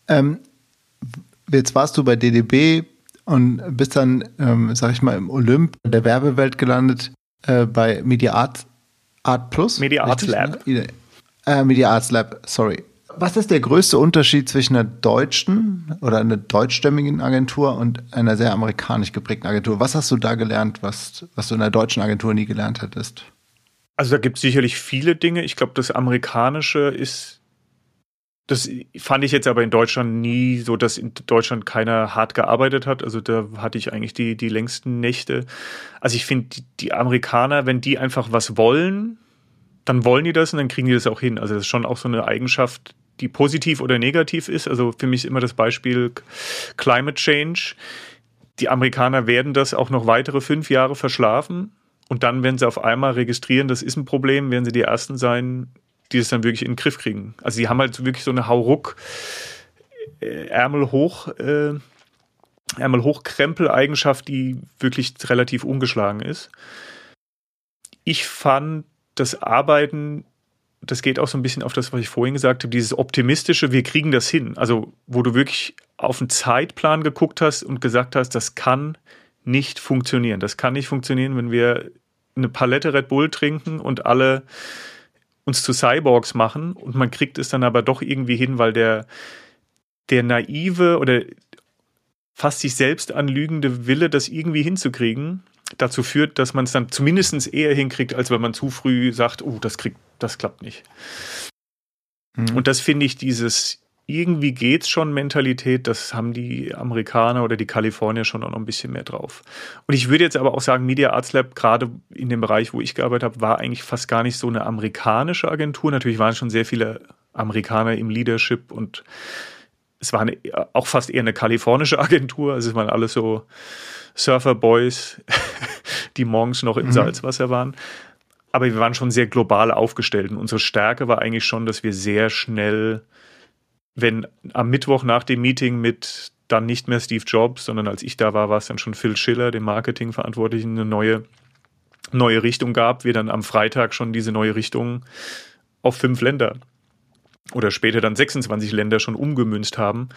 Ähm, jetzt warst du bei DDB und bist dann, ähm, sag ich mal, im Olymp der Werbewelt gelandet äh, bei Media Art, Art Plus. Media Arts Lab. Ne? Äh, Media Arts Lab, sorry. Was ist der größte Unterschied zwischen einer deutschen oder einer deutschstämmigen Agentur und einer sehr amerikanisch geprägten Agentur? Was hast du da gelernt, was, was du in der deutschen Agentur nie gelernt hättest? Also da gibt es sicherlich viele Dinge. Ich glaube, das Amerikanische ist das fand ich jetzt aber in Deutschland nie so, dass in Deutschland keiner hart gearbeitet hat. Also da hatte ich eigentlich die, die längsten Nächte. Also ich finde, die, Amerikaner, wenn die einfach was wollen, dann wollen die das und dann kriegen die das auch hin. Also das ist schon auch so eine Eigenschaft, die positiv oder negativ ist. Also für mich ist immer das Beispiel Climate Change. Die Amerikaner werden das auch noch weitere fünf Jahre verschlafen. Und dann, wenn sie auf einmal registrieren, das ist ein Problem, werden sie die Ersten sein, die das dann wirklich in den Griff kriegen. Also die haben halt wirklich so eine Hauruck, äh, Ärmel hoch, äh, Ärmel hoch Krempel-Eigenschaft, die wirklich relativ ungeschlagen ist. Ich fand das Arbeiten, das geht auch so ein bisschen auf das, was ich vorhin gesagt habe, dieses optimistische, wir kriegen das hin. Also, wo du wirklich auf einen Zeitplan geguckt hast und gesagt hast, das kann nicht funktionieren. Das kann nicht funktionieren, wenn wir eine Palette Red Bull trinken und alle uns zu Cyborgs machen und man kriegt es dann aber doch irgendwie hin, weil der, der naive oder fast sich selbst anlügende Wille, das irgendwie hinzukriegen, dazu führt, dass man es dann zumindest eher hinkriegt, als wenn man zu früh sagt, oh, das kriegt, das klappt nicht. Mhm. Und das finde ich dieses irgendwie geht's schon Mentalität, das haben die Amerikaner oder die Kalifornier schon auch noch ein bisschen mehr drauf. Und ich würde jetzt aber auch sagen, Media Arts Lab, gerade in dem Bereich, wo ich gearbeitet habe, war eigentlich fast gar nicht so eine amerikanische Agentur. Natürlich waren schon sehr viele Amerikaner im Leadership und es war eine, auch fast eher eine kalifornische Agentur. Also es waren alles so Surfer Boys, die morgens noch im mhm. Salzwasser waren. Aber wir waren schon sehr global aufgestellt. Und unsere Stärke war eigentlich schon, dass wir sehr schnell wenn am Mittwoch nach dem Meeting mit dann nicht mehr Steve Jobs, sondern als ich da war, war es dann schon Phil Schiller, dem Marketingverantwortlichen, eine neue, neue Richtung gab, wir dann am Freitag schon diese neue Richtung auf fünf Länder oder später dann 26 Länder schon umgemünzt haben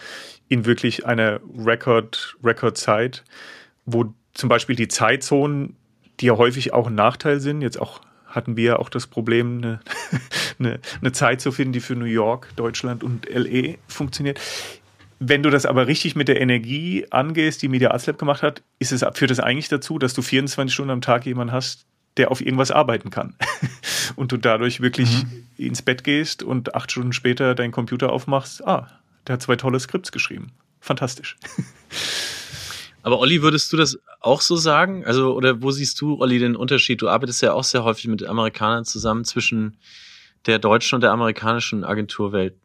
in wirklich eine Record, Record-Zeit, wo zum Beispiel die Zeitzonen, die ja häufig auch ein Nachteil sind, jetzt auch hatten wir auch das Problem, eine, eine, eine Zeit zu finden, die für New York, Deutschland und LE funktioniert. Wenn du das aber richtig mit der Energie angehst, die Media Arts Lab gemacht hat, ist es, führt das eigentlich dazu, dass du 24 Stunden am Tag jemanden hast, der auf irgendwas arbeiten kann. und du dadurch wirklich mhm. ins Bett gehst und acht Stunden später deinen Computer aufmachst. Ah, der hat zwei tolle Skripts geschrieben. Fantastisch. Aber Olli, würdest du das auch so sagen? Also, oder wo siehst du, Olli, den Unterschied? Du arbeitest ja auch sehr häufig mit Amerikanern zusammen zwischen der deutschen und der amerikanischen Agenturwelt.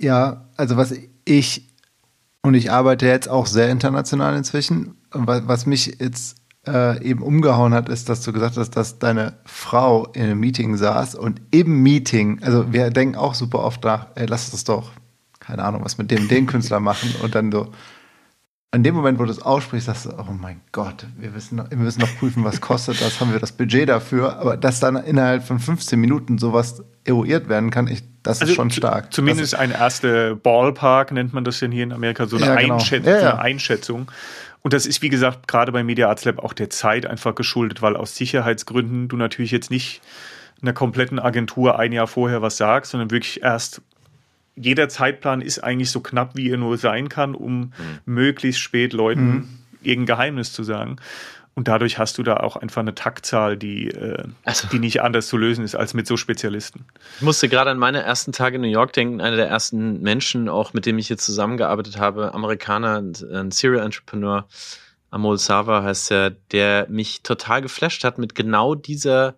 Ja, also was ich, und ich arbeite jetzt auch sehr international inzwischen, was mich jetzt äh, eben umgehauen hat, ist, dass du gesagt hast, dass deine Frau in einem Meeting saß und im Meeting, also wir denken auch super oft nach, ey, lass uns doch, keine Ahnung, was mit dem, den Künstler machen und dann so, in dem Moment, wo du es aussprichst, sagst du, oh mein Gott, wir müssen, noch, wir müssen noch prüfen, was kostet das, haben wir das Budget dafür. Aber dass dann innerhalb von 15 Minuten sowas eruiert werden kann, ich, das also ist schon stark. Zumindest ein erster Ballpark nennt man das denn hier in Amerika, so eine, ja, genau. Einschätzung, ja, ja. eine Einschätzung. Und das ist, wie gesagt, gerade bei Media Arts Lab auch der Zeit einfach geschuldet, weil aus Sicherheitsgründen du natürlich jetzt nicht einer kompletten Agentur ein Jahr vorher was sagst, sondern wirklich erst jeder Zeitplan ist eigentlich so knapp, wie er nur sein kann, um mhm. möglichst spät Leuten mhm. irgendein Geheimnis zu sagen. Und dadurch hast du da auch einfach eine Taktzahl, die, äh, also, die nicht anders zu lösen ist als mit so Spezialisten. Ich musste gerade an meine ersten Tage in New York denken. Einer der ersten Menschen, auch mit dem ich jetzt zusammengearbeitet habe, Amerikaner, ein Serial Entrepreneur, Amol Sava heißt er, der mich total geflasht hat mit genau dieser,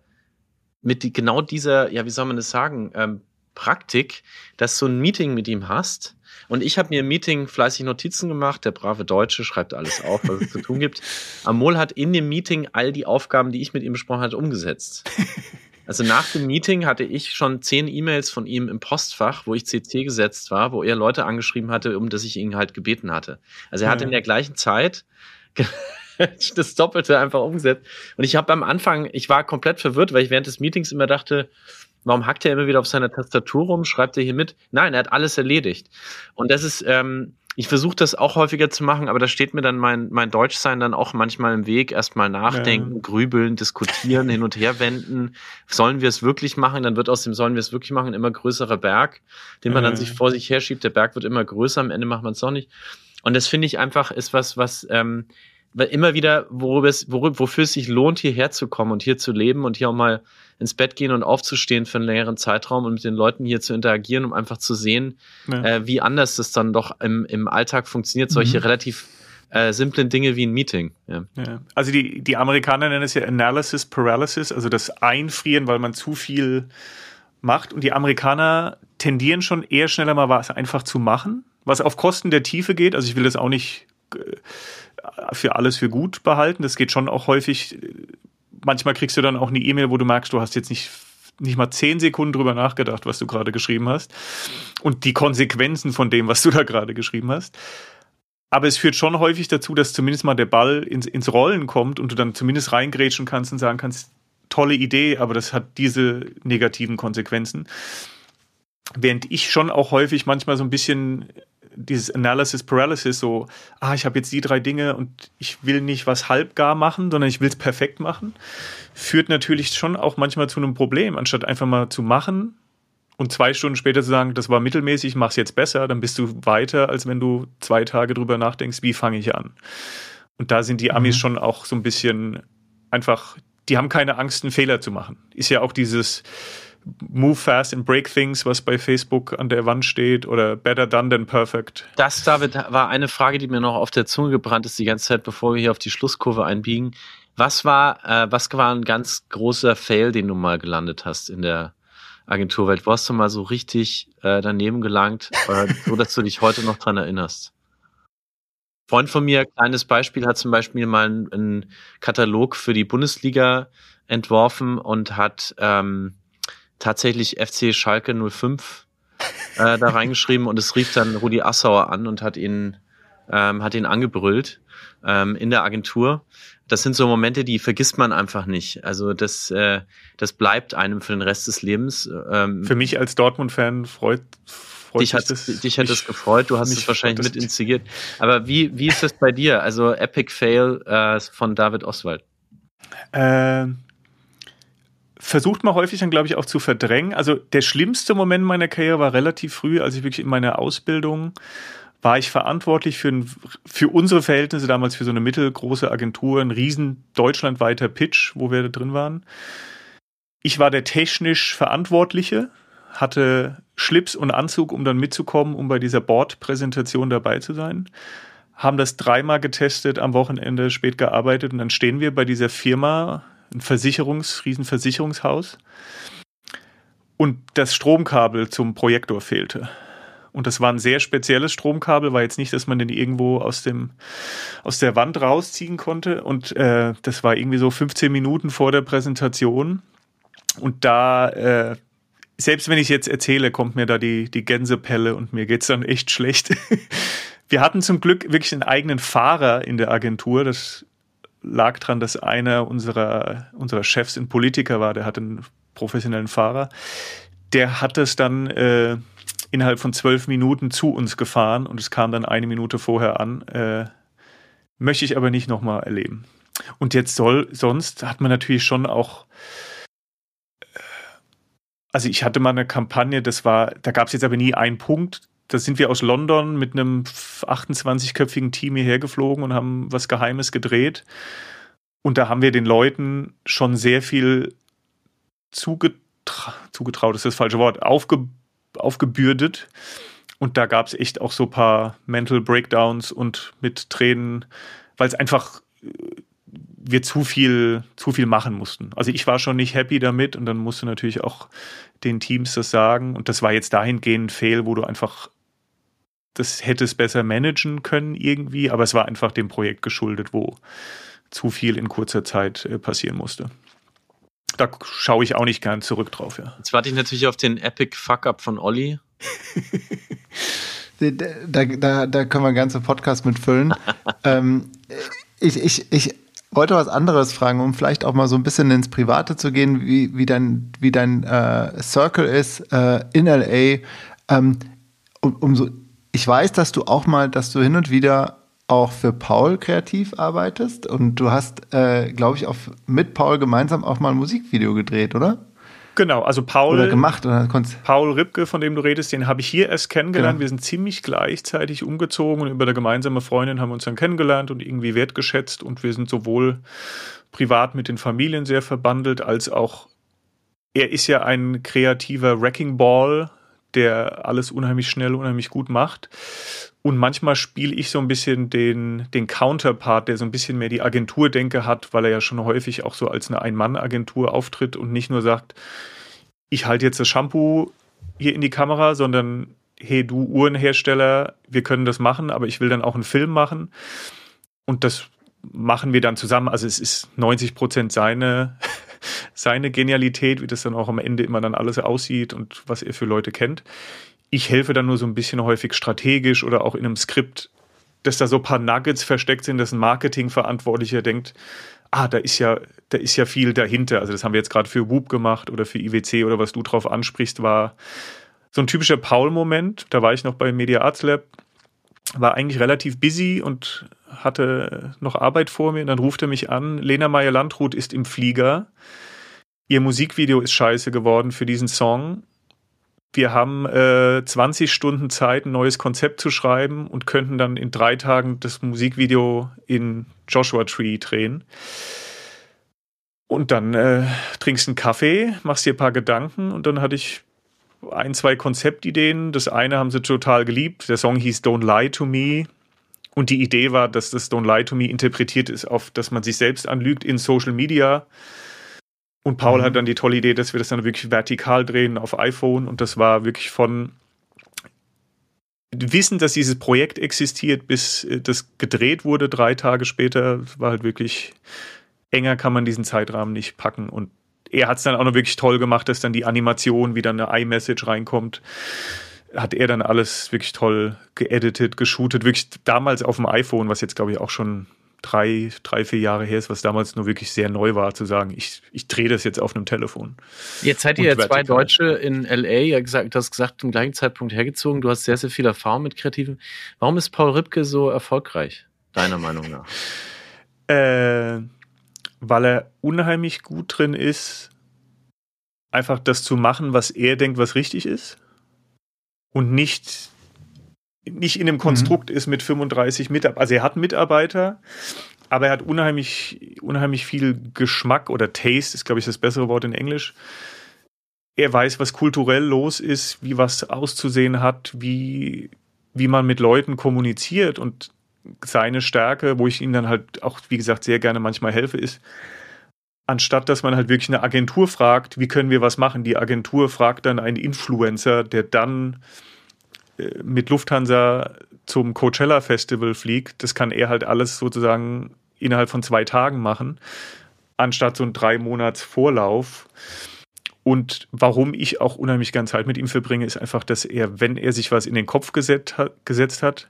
mit die, genau dieser, ja, wie soll man das sagen, ähm, Praktik, dass du ein Meeting mit ihm hast. Und ich habe mir im Meeting fleißig Notizen gemacht. Der brave Deutsche schreibt alles auf, was es zu tun gibt. Amol hat in dem Meeting all die Aufgaben, die ich mit ihm besprochen hatte, umgesetzt. Also nach dem Meeting hatte ich schon zehn E-Mails von ihm im Postfach, wo ich CC gesetzt war, wo er Leute angeschrieben hatte, um das ich ihn halt gebeten hatte. Also er hat in der gleichen Zeit das Doppelte einfach umgesetzt. Und ich habe am Anfang, ich war komplett verwirrt, weil ich während des Meetings immer dachte, warum hackt er immer wieder auf seiner Tastatur rum, schreibt er hier mit? Nein, er hat alles erledigt. Und das ist, ähm, ich versuche das auch häufiger zu machen, aber da steht mir dann mein, mein Deutschsein dann auch manchmal im Weg. Erstmal nachdenken, ja. grübeln, diskutieren, hin und her wenden. Sollen wir es wirklich machen? Dann wird aus dem Sollen wir es wirklich machen immer größerer Berg, den man ja. dann sich vor sich herschiebt. Der Berg wird immer größer, am Ende macht man es doch nicht. Und das finde ich einfach ist was, was ähm, immer wieder, worüber es, worüber, wofür es sich lohnt, hierher zu kommen und hier zu leben und hier auch mal ins Bett gehen und aufzustehen für einen längeren Zeitraum und mit den Leuten hier zu interagieren, um einfach zu sehen, ja. äh, wie anders das dann doch im, im Alltag funktioniert, solche mhm. relativ äh, simplen Dinge wie ein Meeting. Ja. Ja. Also die, die Amerikaner nennen es ja Analysis Paralysis, also das Einfrieren, weil man zu viel macht. Und die Amerikaner tendieren schon eher schneller mal was einfach zu machen, was auf Kosten der Tiefe geht. Also ich will das auch nicht äh, für alles für gut behalten. Das geht schon auch häufig. Manchmal kriegst du dann auch eine E-Mail, wo du merkst, du hast jetzt nicht nicht mal zehn Sekunden drüber nachgedacht, was du gerade geschrieben hast und die Konsequenzen von dem, was du da gerade geschrieben hast. Aber es führt schon häufig dazu, dass zumindest mal der Ball ins, ins Rollen kommt und du dann zumindest reingrätschen kannst und sagen kannst, tolle Idee, aber das hat diese negativen Konsequenzen. Während ich schon auch häufig manchmal so ein bisschen dieses Analysis Paralysis, so, ah, ich habe jetzt die drei Dinge und ich will nicht was halbgar machen, sondern ich will es perfekt machen, führt natürlich schon auch manchmal zu einem Problem, anstatt einfach mal zu machen und zwei Stunden später zu sagen, das war mittelmäßig, mach's jetzt besser, dann bist du weiter, als wenn du zwei Tage drüber nachdenkst, wie fange ich an. Und da sind die Amis mhm. schon auch so ein bisschen einfach, die haben keine Angst, einen Fehler zu machen. Ist ja auch dieses, Move fast and break things, was bei Facebook an der Wand steht, oder better done than perfect. Das, David, war eine Frage, die mir noch auf der Zunge gebrannt ist die ganze Zeit, bevor wir hier auf die Schlusskurve einbiegen. Was war, äh, was war ein ganz großer Fail, den du mal gelandet hast in der Agenturwelt? Wo hast du mal so richtig äh, daneben gelangt, äh, so dass du dich heute noch dran erinnerst? Freund von mir, kleines Beispiel, hat zum Beispiel mal einen, einen Katalog für die Bundesliga entworfen und hat ähm, tatsächlich FC Schalke 05 äh, da reingeschrieben und es rief dann Rudi Assauer an und hat ihn, ähm, hat ihn angebrüllt ähm, in der Agentur. Das sind so Momente, die vergisst man einfach nicht. Also das, äh, das bleibt einem für den Rest des Lebens. Ähm, für mich als Dortmund-Fan freut, freut dich hat, das, dich hat es gefreut. Du hast es wahrscheinlich mit instigiert. Aber wie, wie ist das bei dir? Also Epic Fail äh, von David Oswald. Ähm versucht man häufig dann, glaube ich, auch zu verdrängen. Also der schlimmste Moment meiner Karriere war relativ früh, als ich wirklich in meiner Ausbildung war ich verantwortlich für, ein, für unsere Verhältnisse damals für so eine mittelgroße Agentur, ein riesen deutschlandweiter Pitch, wo wir da drin waren. Ich war der technisch Verantwortliche, hatte Schlips und Anzug, um dann mitzukommen, um bei dieser Bordpräsentation dabei zu sein. Haben das dreimal getestet, am Wochenende spät gearbeitet und dann stehen wir bei dieser Firma ein Versicherungs, Riesenversicherungshaus. Und das Stromkabel zum Projektor fehlte. Und das war ein sehr spezielles Stromkabel, war jetzt nicht, dass man den irgendwo aus dem aus der Wand rausziehen konnte. Und äh, das war irgendwie so 15 Minuten vor der Präsentation. Und da, äh, selbst wenn ich jetzt erzähle, kommt mir da die, die Gänsepelle und mir geht's dann echt schlecht. Wir hatten zum Glück wirklich einen eigenen Fahrer in der Agentur. Das lag dran, dass einer unserer, unserer Chefs ein Politiker war, der hatte einen professionellen Fahrer. Der hat es dann äh, innerhalb von zwölf Minuten zu uns gefahren und es kam dann eine Minute vorher an. Äh, möchte ich aber nicht nochmal erleben. Und jetzt soll, sonst hat man natürlich schon auch also ich hatte mal eine Kampagne, das war, da gab es jetzt aber nie einen Punkt. Da sind wir aus London mit einem 28-köpfigen Team hierher geflogen und haben was Geheimes gedreht. Und da haben wir den Leuten schon sehr viel zugetra zugetraut, ist das falsche Wort, aufge aufgebürdet. Und da gab es echt auch so ein paar Mental Breakdowns und mit Tränen, weil es einfach äh, wir zu viel, zu viel machen mussten. Also ich war schon nicht happy damit und dann musst du natürlich auch den Teams das sagen. Und das war jetzt dahingehend ein Fail, wo du einfach das hättest besser managen können irgendwie, aber es war einfach dem Projekt geschuldet, wo zu viel in kurzer Zeit äh, passieren musste. Da schaue ich auch nicht gern zurück drauf, ja. Jetzt warte ich natürlich auf den Epic Fuck-Up von Olli. da, da, da können wir einen ganzen Podcast mit füllen. ähm, ich, ich, ich wollte was anderes fragen, um vielleicht auch mal so ein bisschen ins Private zu gehen, wie, wie dein, wie dein äh, Circle ist äh, in LA. Ähm, um, um so, ich weiß, dass du auch mal, dass du hin und wieder auch für Paul kreativ arbeitest und du hast, äh, glaube ich, auch mit Paul gemeinsam auch mal ein Musikvideo gedreht, oder? Genau, also Paul. Oder gemacht, oder Paul Ripke, von dem du redest, den habe ich hier erst kennengelernt. Genau. Wir sind ziemlich gleichzeitig umgezogen und über eine gemeinsame Freundin haben wir uns dann kennengelernt und irgendwie wertgeschätzt und wir sind sowohl privat mit den Familien sehr verbandelt, als auch er ist ja ein kreativer Wrecking Ball, der alles unheimlich schnell, unheimlich gut macht. Und manchmal spiele ich so ein bisschen den, den Counterpart, der so ein bisschen mehr die Agenturdenke hat, weil er ja schon häufig auch so als eine Ein-Mann-Agentur auftritt und nicht nur sagt, ich halte jetzt das Shampoo hier in die Kamera, sondern hey, du Uhrenhersteller, wir können das machen, aber ich will dann auch einen Film machen. Und das machen wir dann zusammen. Also es ist 90 Prozent seine, seine Genialität, wie das dann auch am Ende immer dann alles aussieht und was er für Leute kennt. Ich helfe dann nur so ein bisschen häufig strategisch oder auch in einem Skript, dass da so ein paar Nuggets versteckt sind, dass ein Marketingverantwortlicher denkt, ah, da ist ja, da ist ja viel dahinter. Also das haben wir jetzt gerade für Whoop gemacht oder für IWC oder was du drauf ansprichst, war so ein typischer Paul-Moment. Da war ich noch bei Media Arts Lab, war eigentlich relativ busy und hatte noch Arbeit vor mir. Und dann ruft er mich an, Lena Meyer-Landrut ist im Flieger. Ihr Musikvideo ist scheiße geworden für diesen Song wir haben äh, 20 Stunden Zeit, ein neues Konzept zu schreiben und könnten dann in drei Tagen das Musikvideo in Joshua Tree drehen. Und dann äh, trinkst einen Kaffee, machst dir ein paar Gedanken und dann hatte ich ein, zwei Konzeptideen. Das eine haben sie total geliebt. Der Song hieß Don't Lie to Me. Und die Idee war, dass das Don't Lie to Me interpretiert ist auf, dass man sich selbst anlügt in Social Media und Paul mhm. hat dann die tolle Idee, dass wir das dann wirklich vertikal drehen auf iPhone und das war wirklich von Wissen, dass dieses Projekt existiert, bis äh, das gedreht wurde, drei Tage später, war halt wirklich enger kann man diesen Zeitrahmen nicht packen und er hat es dann auch noch wirklich toll gemacht, dass dann die Animation wieder eine iMessage reinkommt. Hat er dann alles wirklich toll geeditet, geshootet, wirklich damals auf dem iPhone, was jetzt glaube ich auch schon drei, drei, vier Jahre her ist, was damals nur wirklich sehr neu war, zu sagen, ich, ich drehe das jetzt auf einem Telefon. Jetzt seid ihr ja zwei Deutsche in LA, ja gesagt, du hast gesagt, zum gleichen Zeitpunkt hergezogen, du hast sehr, sehr viel Erfahrung mit Kreativen. Warum ist Paul Ripke so erfolgreich, deiner Meinung nach? Äh, weil er unheimlich gut drin ist, einfach das zu machen, was er denkt, was richtig ist. Und nicht nicht in einem Konstrukt mhm. ist mit 35 Mitarbeitern. Also er hat Mitarbeiter, aber er hat unheimlich, unheimlich viel Geschmack oder Taste, ist glaube ich das bessere Wort in Englisch. Er weiß, was kulturell los ist, wie was auszusehen hat, wie, wie man mit Leuten kommuniziert und seine Stärke, wo ich ihm dann halt auch, wie gesagt, sehr gerne manchmal helfe, ist, anstatt dass man halt wirklich eine Agentur fragt, wie können wir was machen, die Agentur fragt dann einen Influencer, der dann äh, mit Lufthansa zum Coachella Festival fliegt, das kann er halt alles sozusagen innerhalb von zwei Tagen machen, anstatt so ein drei Monats Vorlauf. Und warum ich auch unheimlich gern Zeit mit ihm verbringe, ist einfach, dass er, wenn er sich was in den Kopf gesetzt hat, gesetzt hat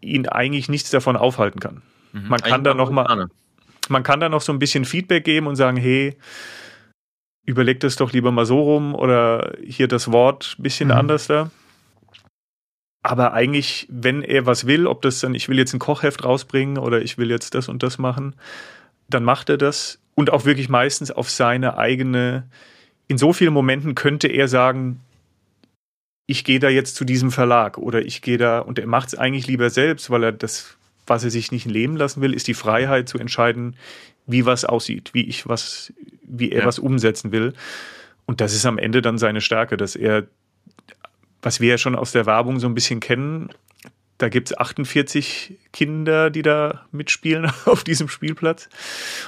ihn eigentlich nichts davon aufhalten kann. Mhm. Man kann da noch mal, man kann da noch so ein bisschen Feedback geben und sagen, hey, überleg das doch lieber mal so rum oder hier das Wort ein bisschen mhm. anders da. Aber eigentlich, wenn er was will, ob das dann, ich will jetzt ein Kochheft rausbringen oder ich will jetzt das und das machen, dann macht er das und auch wirklich meistens auf seine eigene in so vielen Momenten könnte er sagen, ich gehe da jetzt zu diesem Verlag oder ich gehe da, und er macht es eigentlich lieber selbst, weil er das, was er sich nicht leben lassen will, ist die Freiheit zu entscheiden, wie was aussieht, wie ich was, wie er ja. was umsetzen will. Und das ist am Ende dann seine Stärke, dass er, was wir ja schon aus der Werbung so ein bisschen kennen, da gibt es 48 Kinder, die da mitspielen auf diesem Spielplatz.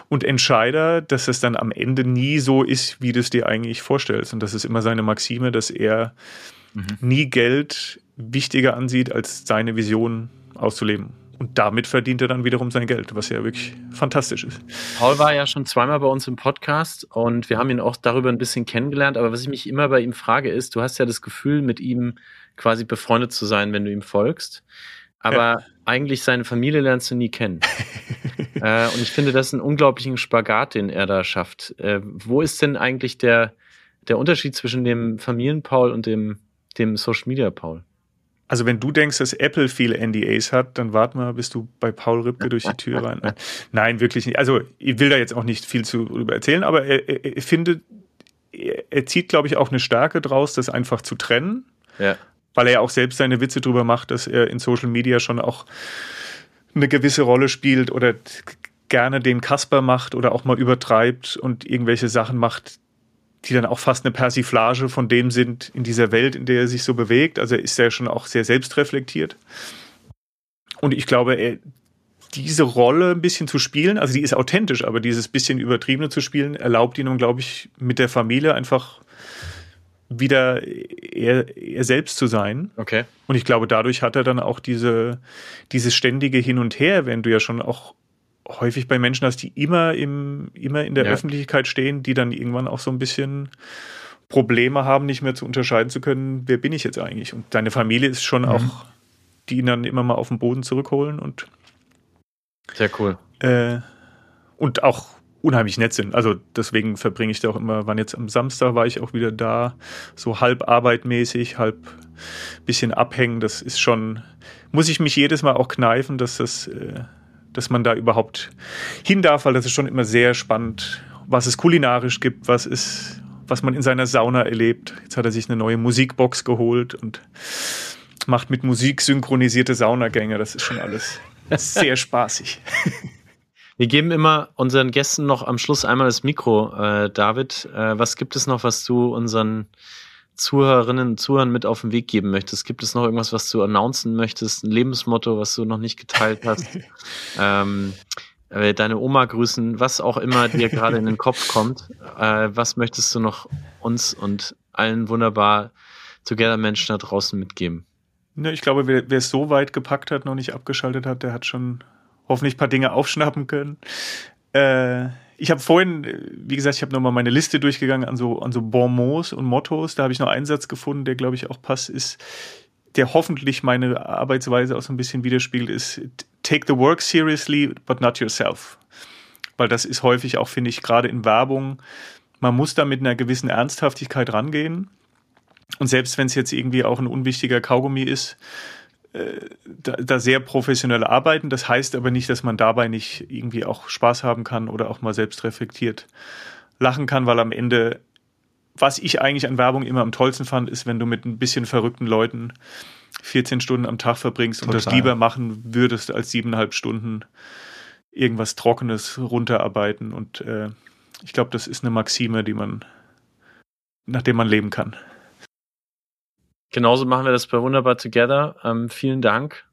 Und Entscheider, dass es dann am Ende nie so ist, wie du es dir eigentlich vorstellst. Und das ist immer seine Maxime, dass er mhm. nie Geld wichtiger ansieht, als seine Vision auszuleben. Und damit verdient er dann wiederum sein Geld, was ja wirklich fantastisch ist. Paul war ja schon zweimal bei uns im Podcast und wir haben ihn auch darüber ein bisschen kennengelernt. Aber was ich mich immer bei ihm frage, ist, du hast ja das Gefühl, mit ihm quasi befreundet zu sein, wenn du ihm folgst. Aber ja. eigentlich seine Familie lernst du nie kennen. äh, und ich finde, das ist ein unglaublichen Spagat, den er da schafft. Äh, wo ist denn eigentlich der, der Unterschied zwischen dem Familien-Paul und dem, dem Social-Media-Paul? Also wenn du denkst, dass Apple viele NDAs hat, dann warte mal, bis du bei Paul Ripke durch die Tür rein. Nein, wirklich nicht. Also ich will da jetzt auch nicht viel zu darüber erzählen, aber er, er, er findet, er, er zieht, glaube ich, auch eine Stärke draus, das einfach zu trennen. Ja weil er ja auch selbst seine Witze drüber macht, dass er in Social Media schon auch eine gewisse Rolle spielt oder gerne den Kasper macht oder auch mal übertreibt und irgendwelche Sachen macht, die dann auch fast eine Persiflage von dem sind in dieser Welt, in der er sich so bewegt. Also er ist ja schon auch sehr selbstreflektiert. Und ich glaube, er, diese Rolle ein bisschen zu spielen, also die ist authentisch, aber dieses bisschen übertriebene zu spielen, erlaubt ihm, glaube ich, mit der Familie einfach wieder er, er selbst zu sein. Okay. Und ich glaube, dadurch hat er dann auch diese, dieses ständige Hin und Her, wenn du ja schon auch häufig bei Menschen hast, die immer im, immer in der ja. Öffentlichkeit stehen, die dann irgendwann auch so ein bisschen Probleme haben, nicht mehr zu unterscheiden zu können, wer bin ich jetzt eigentlich? Und deine Familie ist schon mhm. auch, die ihn dann immer mal auf den Boden zurückholen und sehr cool. Äh, und auch unheimlich nett sind. Also deswegen verbringe ich da auch immer, wann jetzt am Samstag war ich auch wieder da, so halb arbeitmäßig, halb bisschen abhängen. Das ist schon, muss ich mich jedes Mal auch kneifen, dass das, äh, dass man da überhaupt hin darf, weil das ist schon immer sehr spannend, was es kulinarisch gibt, was ist, was man in seiner Sauna erlebt. Jetzt hat er sich eine neue Musikbox geholt und macht mit Musik synchronisierte Saunagänge. Das ist schon alles sehr spaßig. Wir geben immer unseren Gästen noch am Schluss einmal das Mikro. Äh, David, äh, was gibt es noch, was du unseren Zuhörerinnen und Zuhörern mit auf den Weg geben möchtest? Gibt es noch irgendwas, was du announcen möchtest? Ein Lebensmotto, was du noch nicht geteilt hast? ähm, äh, deine Oma grüßen, was auch immer dir gerade in den Kopf kommt. Äh, was möchtest du noch uns und allen wunderbar Together Menschen da draußen mitgeben? Ne, ich glaube, wer, wer es so weit gepackt hat, noch nicht abgeschaltet hat, der hat schon hoffentlich ein paar Dinge aufschnappen können. Äh, ich habe vorhin, wie gesagt, ich habe nochmal meine Liste durchgegangen an so, an so Bonmots und Mottos. Da habe ich noch einen Satz gefunden, der, glaube ich, auch passt, ist, der hoffentlich meine Arbeitsweise auch so ein bisschen widerspiegelt, ist Take the work seriously, but not yourself. Weil das ist häufig auch, finde ich, gerade in Werbung, man muss da mit einer gewissen Ernsthaftigkeit rangehen. Und selbst wenn es jetzt irgendwie auch ein unwichtiger Kaugummi ist, da, da sehr professionell arbeiten. Das heißt aber nicht, dass man dabei nicht irgendwie auch Spaß haben kann oder auch mal selbst reflektiert lachen kann, weil am Ende, was ich eigentlich an Werbung immer am tollsten fand, ist, wenn du mit ein bisschen verrückten Leuten 14 Stunden am Tag verbringst Total. und das lieber machen würdest, als siebeneinhalb Stunden irgendwas Trockenes runterarbeiten. Und äh, ich glaube, das ist eine Maxime, die man, nach der man leben kann. Genauso machen wir das bei Wunderbar Together. Ähm, vielen Dank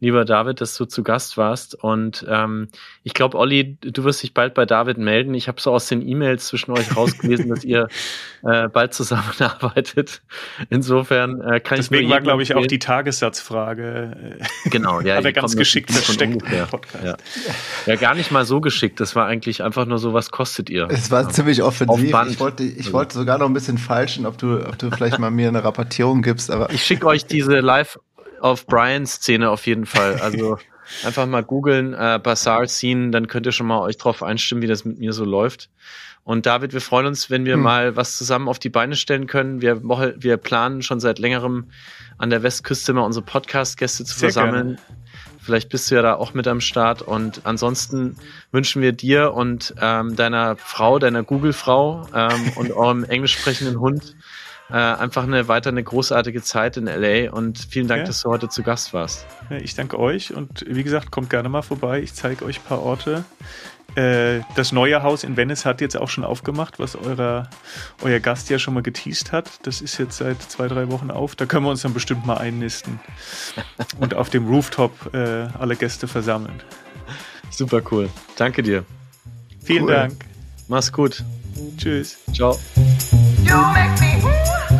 lieber David, dass du zu Gast warst. Und ähm, ich glaube, Olli, du wirst dich bald bei David melden. Ich habe so aus den E-Mails zwischen euch rausgelesen, dass ihr äh, bald zusammenarbeitet. Insofern äh, kann Deswegen ich war, glaube ich, auch die Tagessatzfrage. Äh, genau, ja. Aber ganz geschickt versteckt Ja. ja, gar nicht mal so geschickt. Das war eigentlich einfach nur so, was kostet ihr? Es war ja. ziemlich offensiv. Ich wollte, ich also. wollte sogar noch ein bisschen falschen, ob du, ob du vielleicht mal mir eine Rabattierung gibst. Aber ich schicke euch diese live auf Brians Szene auf jeden Fall. Also einfach mal googeln, äh, Bazaar Scene, dann könnt ihr schon mal euch drauf einstimmen, wie das mit mir so läuft. Und David, wir freuen uns, wenn wir hm. mal was zusammen auf die Beine stellen können. Wir, wir planen schon seit längerem an der Westküste mal unsere Podcast-Gäste zu Sehr versammeln. Gerne. Vielleicht bist du ja da auch mit am Start. Und ansonsten wünschen wir dir und ähm, deiner Frau, deiner Google-Frau ähm, und eurem englisch sprechenden Hund äh, einfach eine weiter eine großartige Zeit in LA und vielen Dank, ja. dass du heute zu Gast warst. Ja, ich danke euch und wie gesagt, kommt gerne mal vorbei. Ich zeige euch ein paar Orte. Äh, das neue Haus in Venice hat jetzt auch schon aufgemacht, was eurer, euer Gast ja schon mal geteased hat. Das ist jetzt seit zwei, drei Wochen auf. Da können wir uns dann bestimmt mal einnisten und auf dem Rooftop äh, alle Gäste versammeln. Super cool. Danke dir. Vielen cool. Dank. Mach's gut. Tschüss. Ciao. You make me.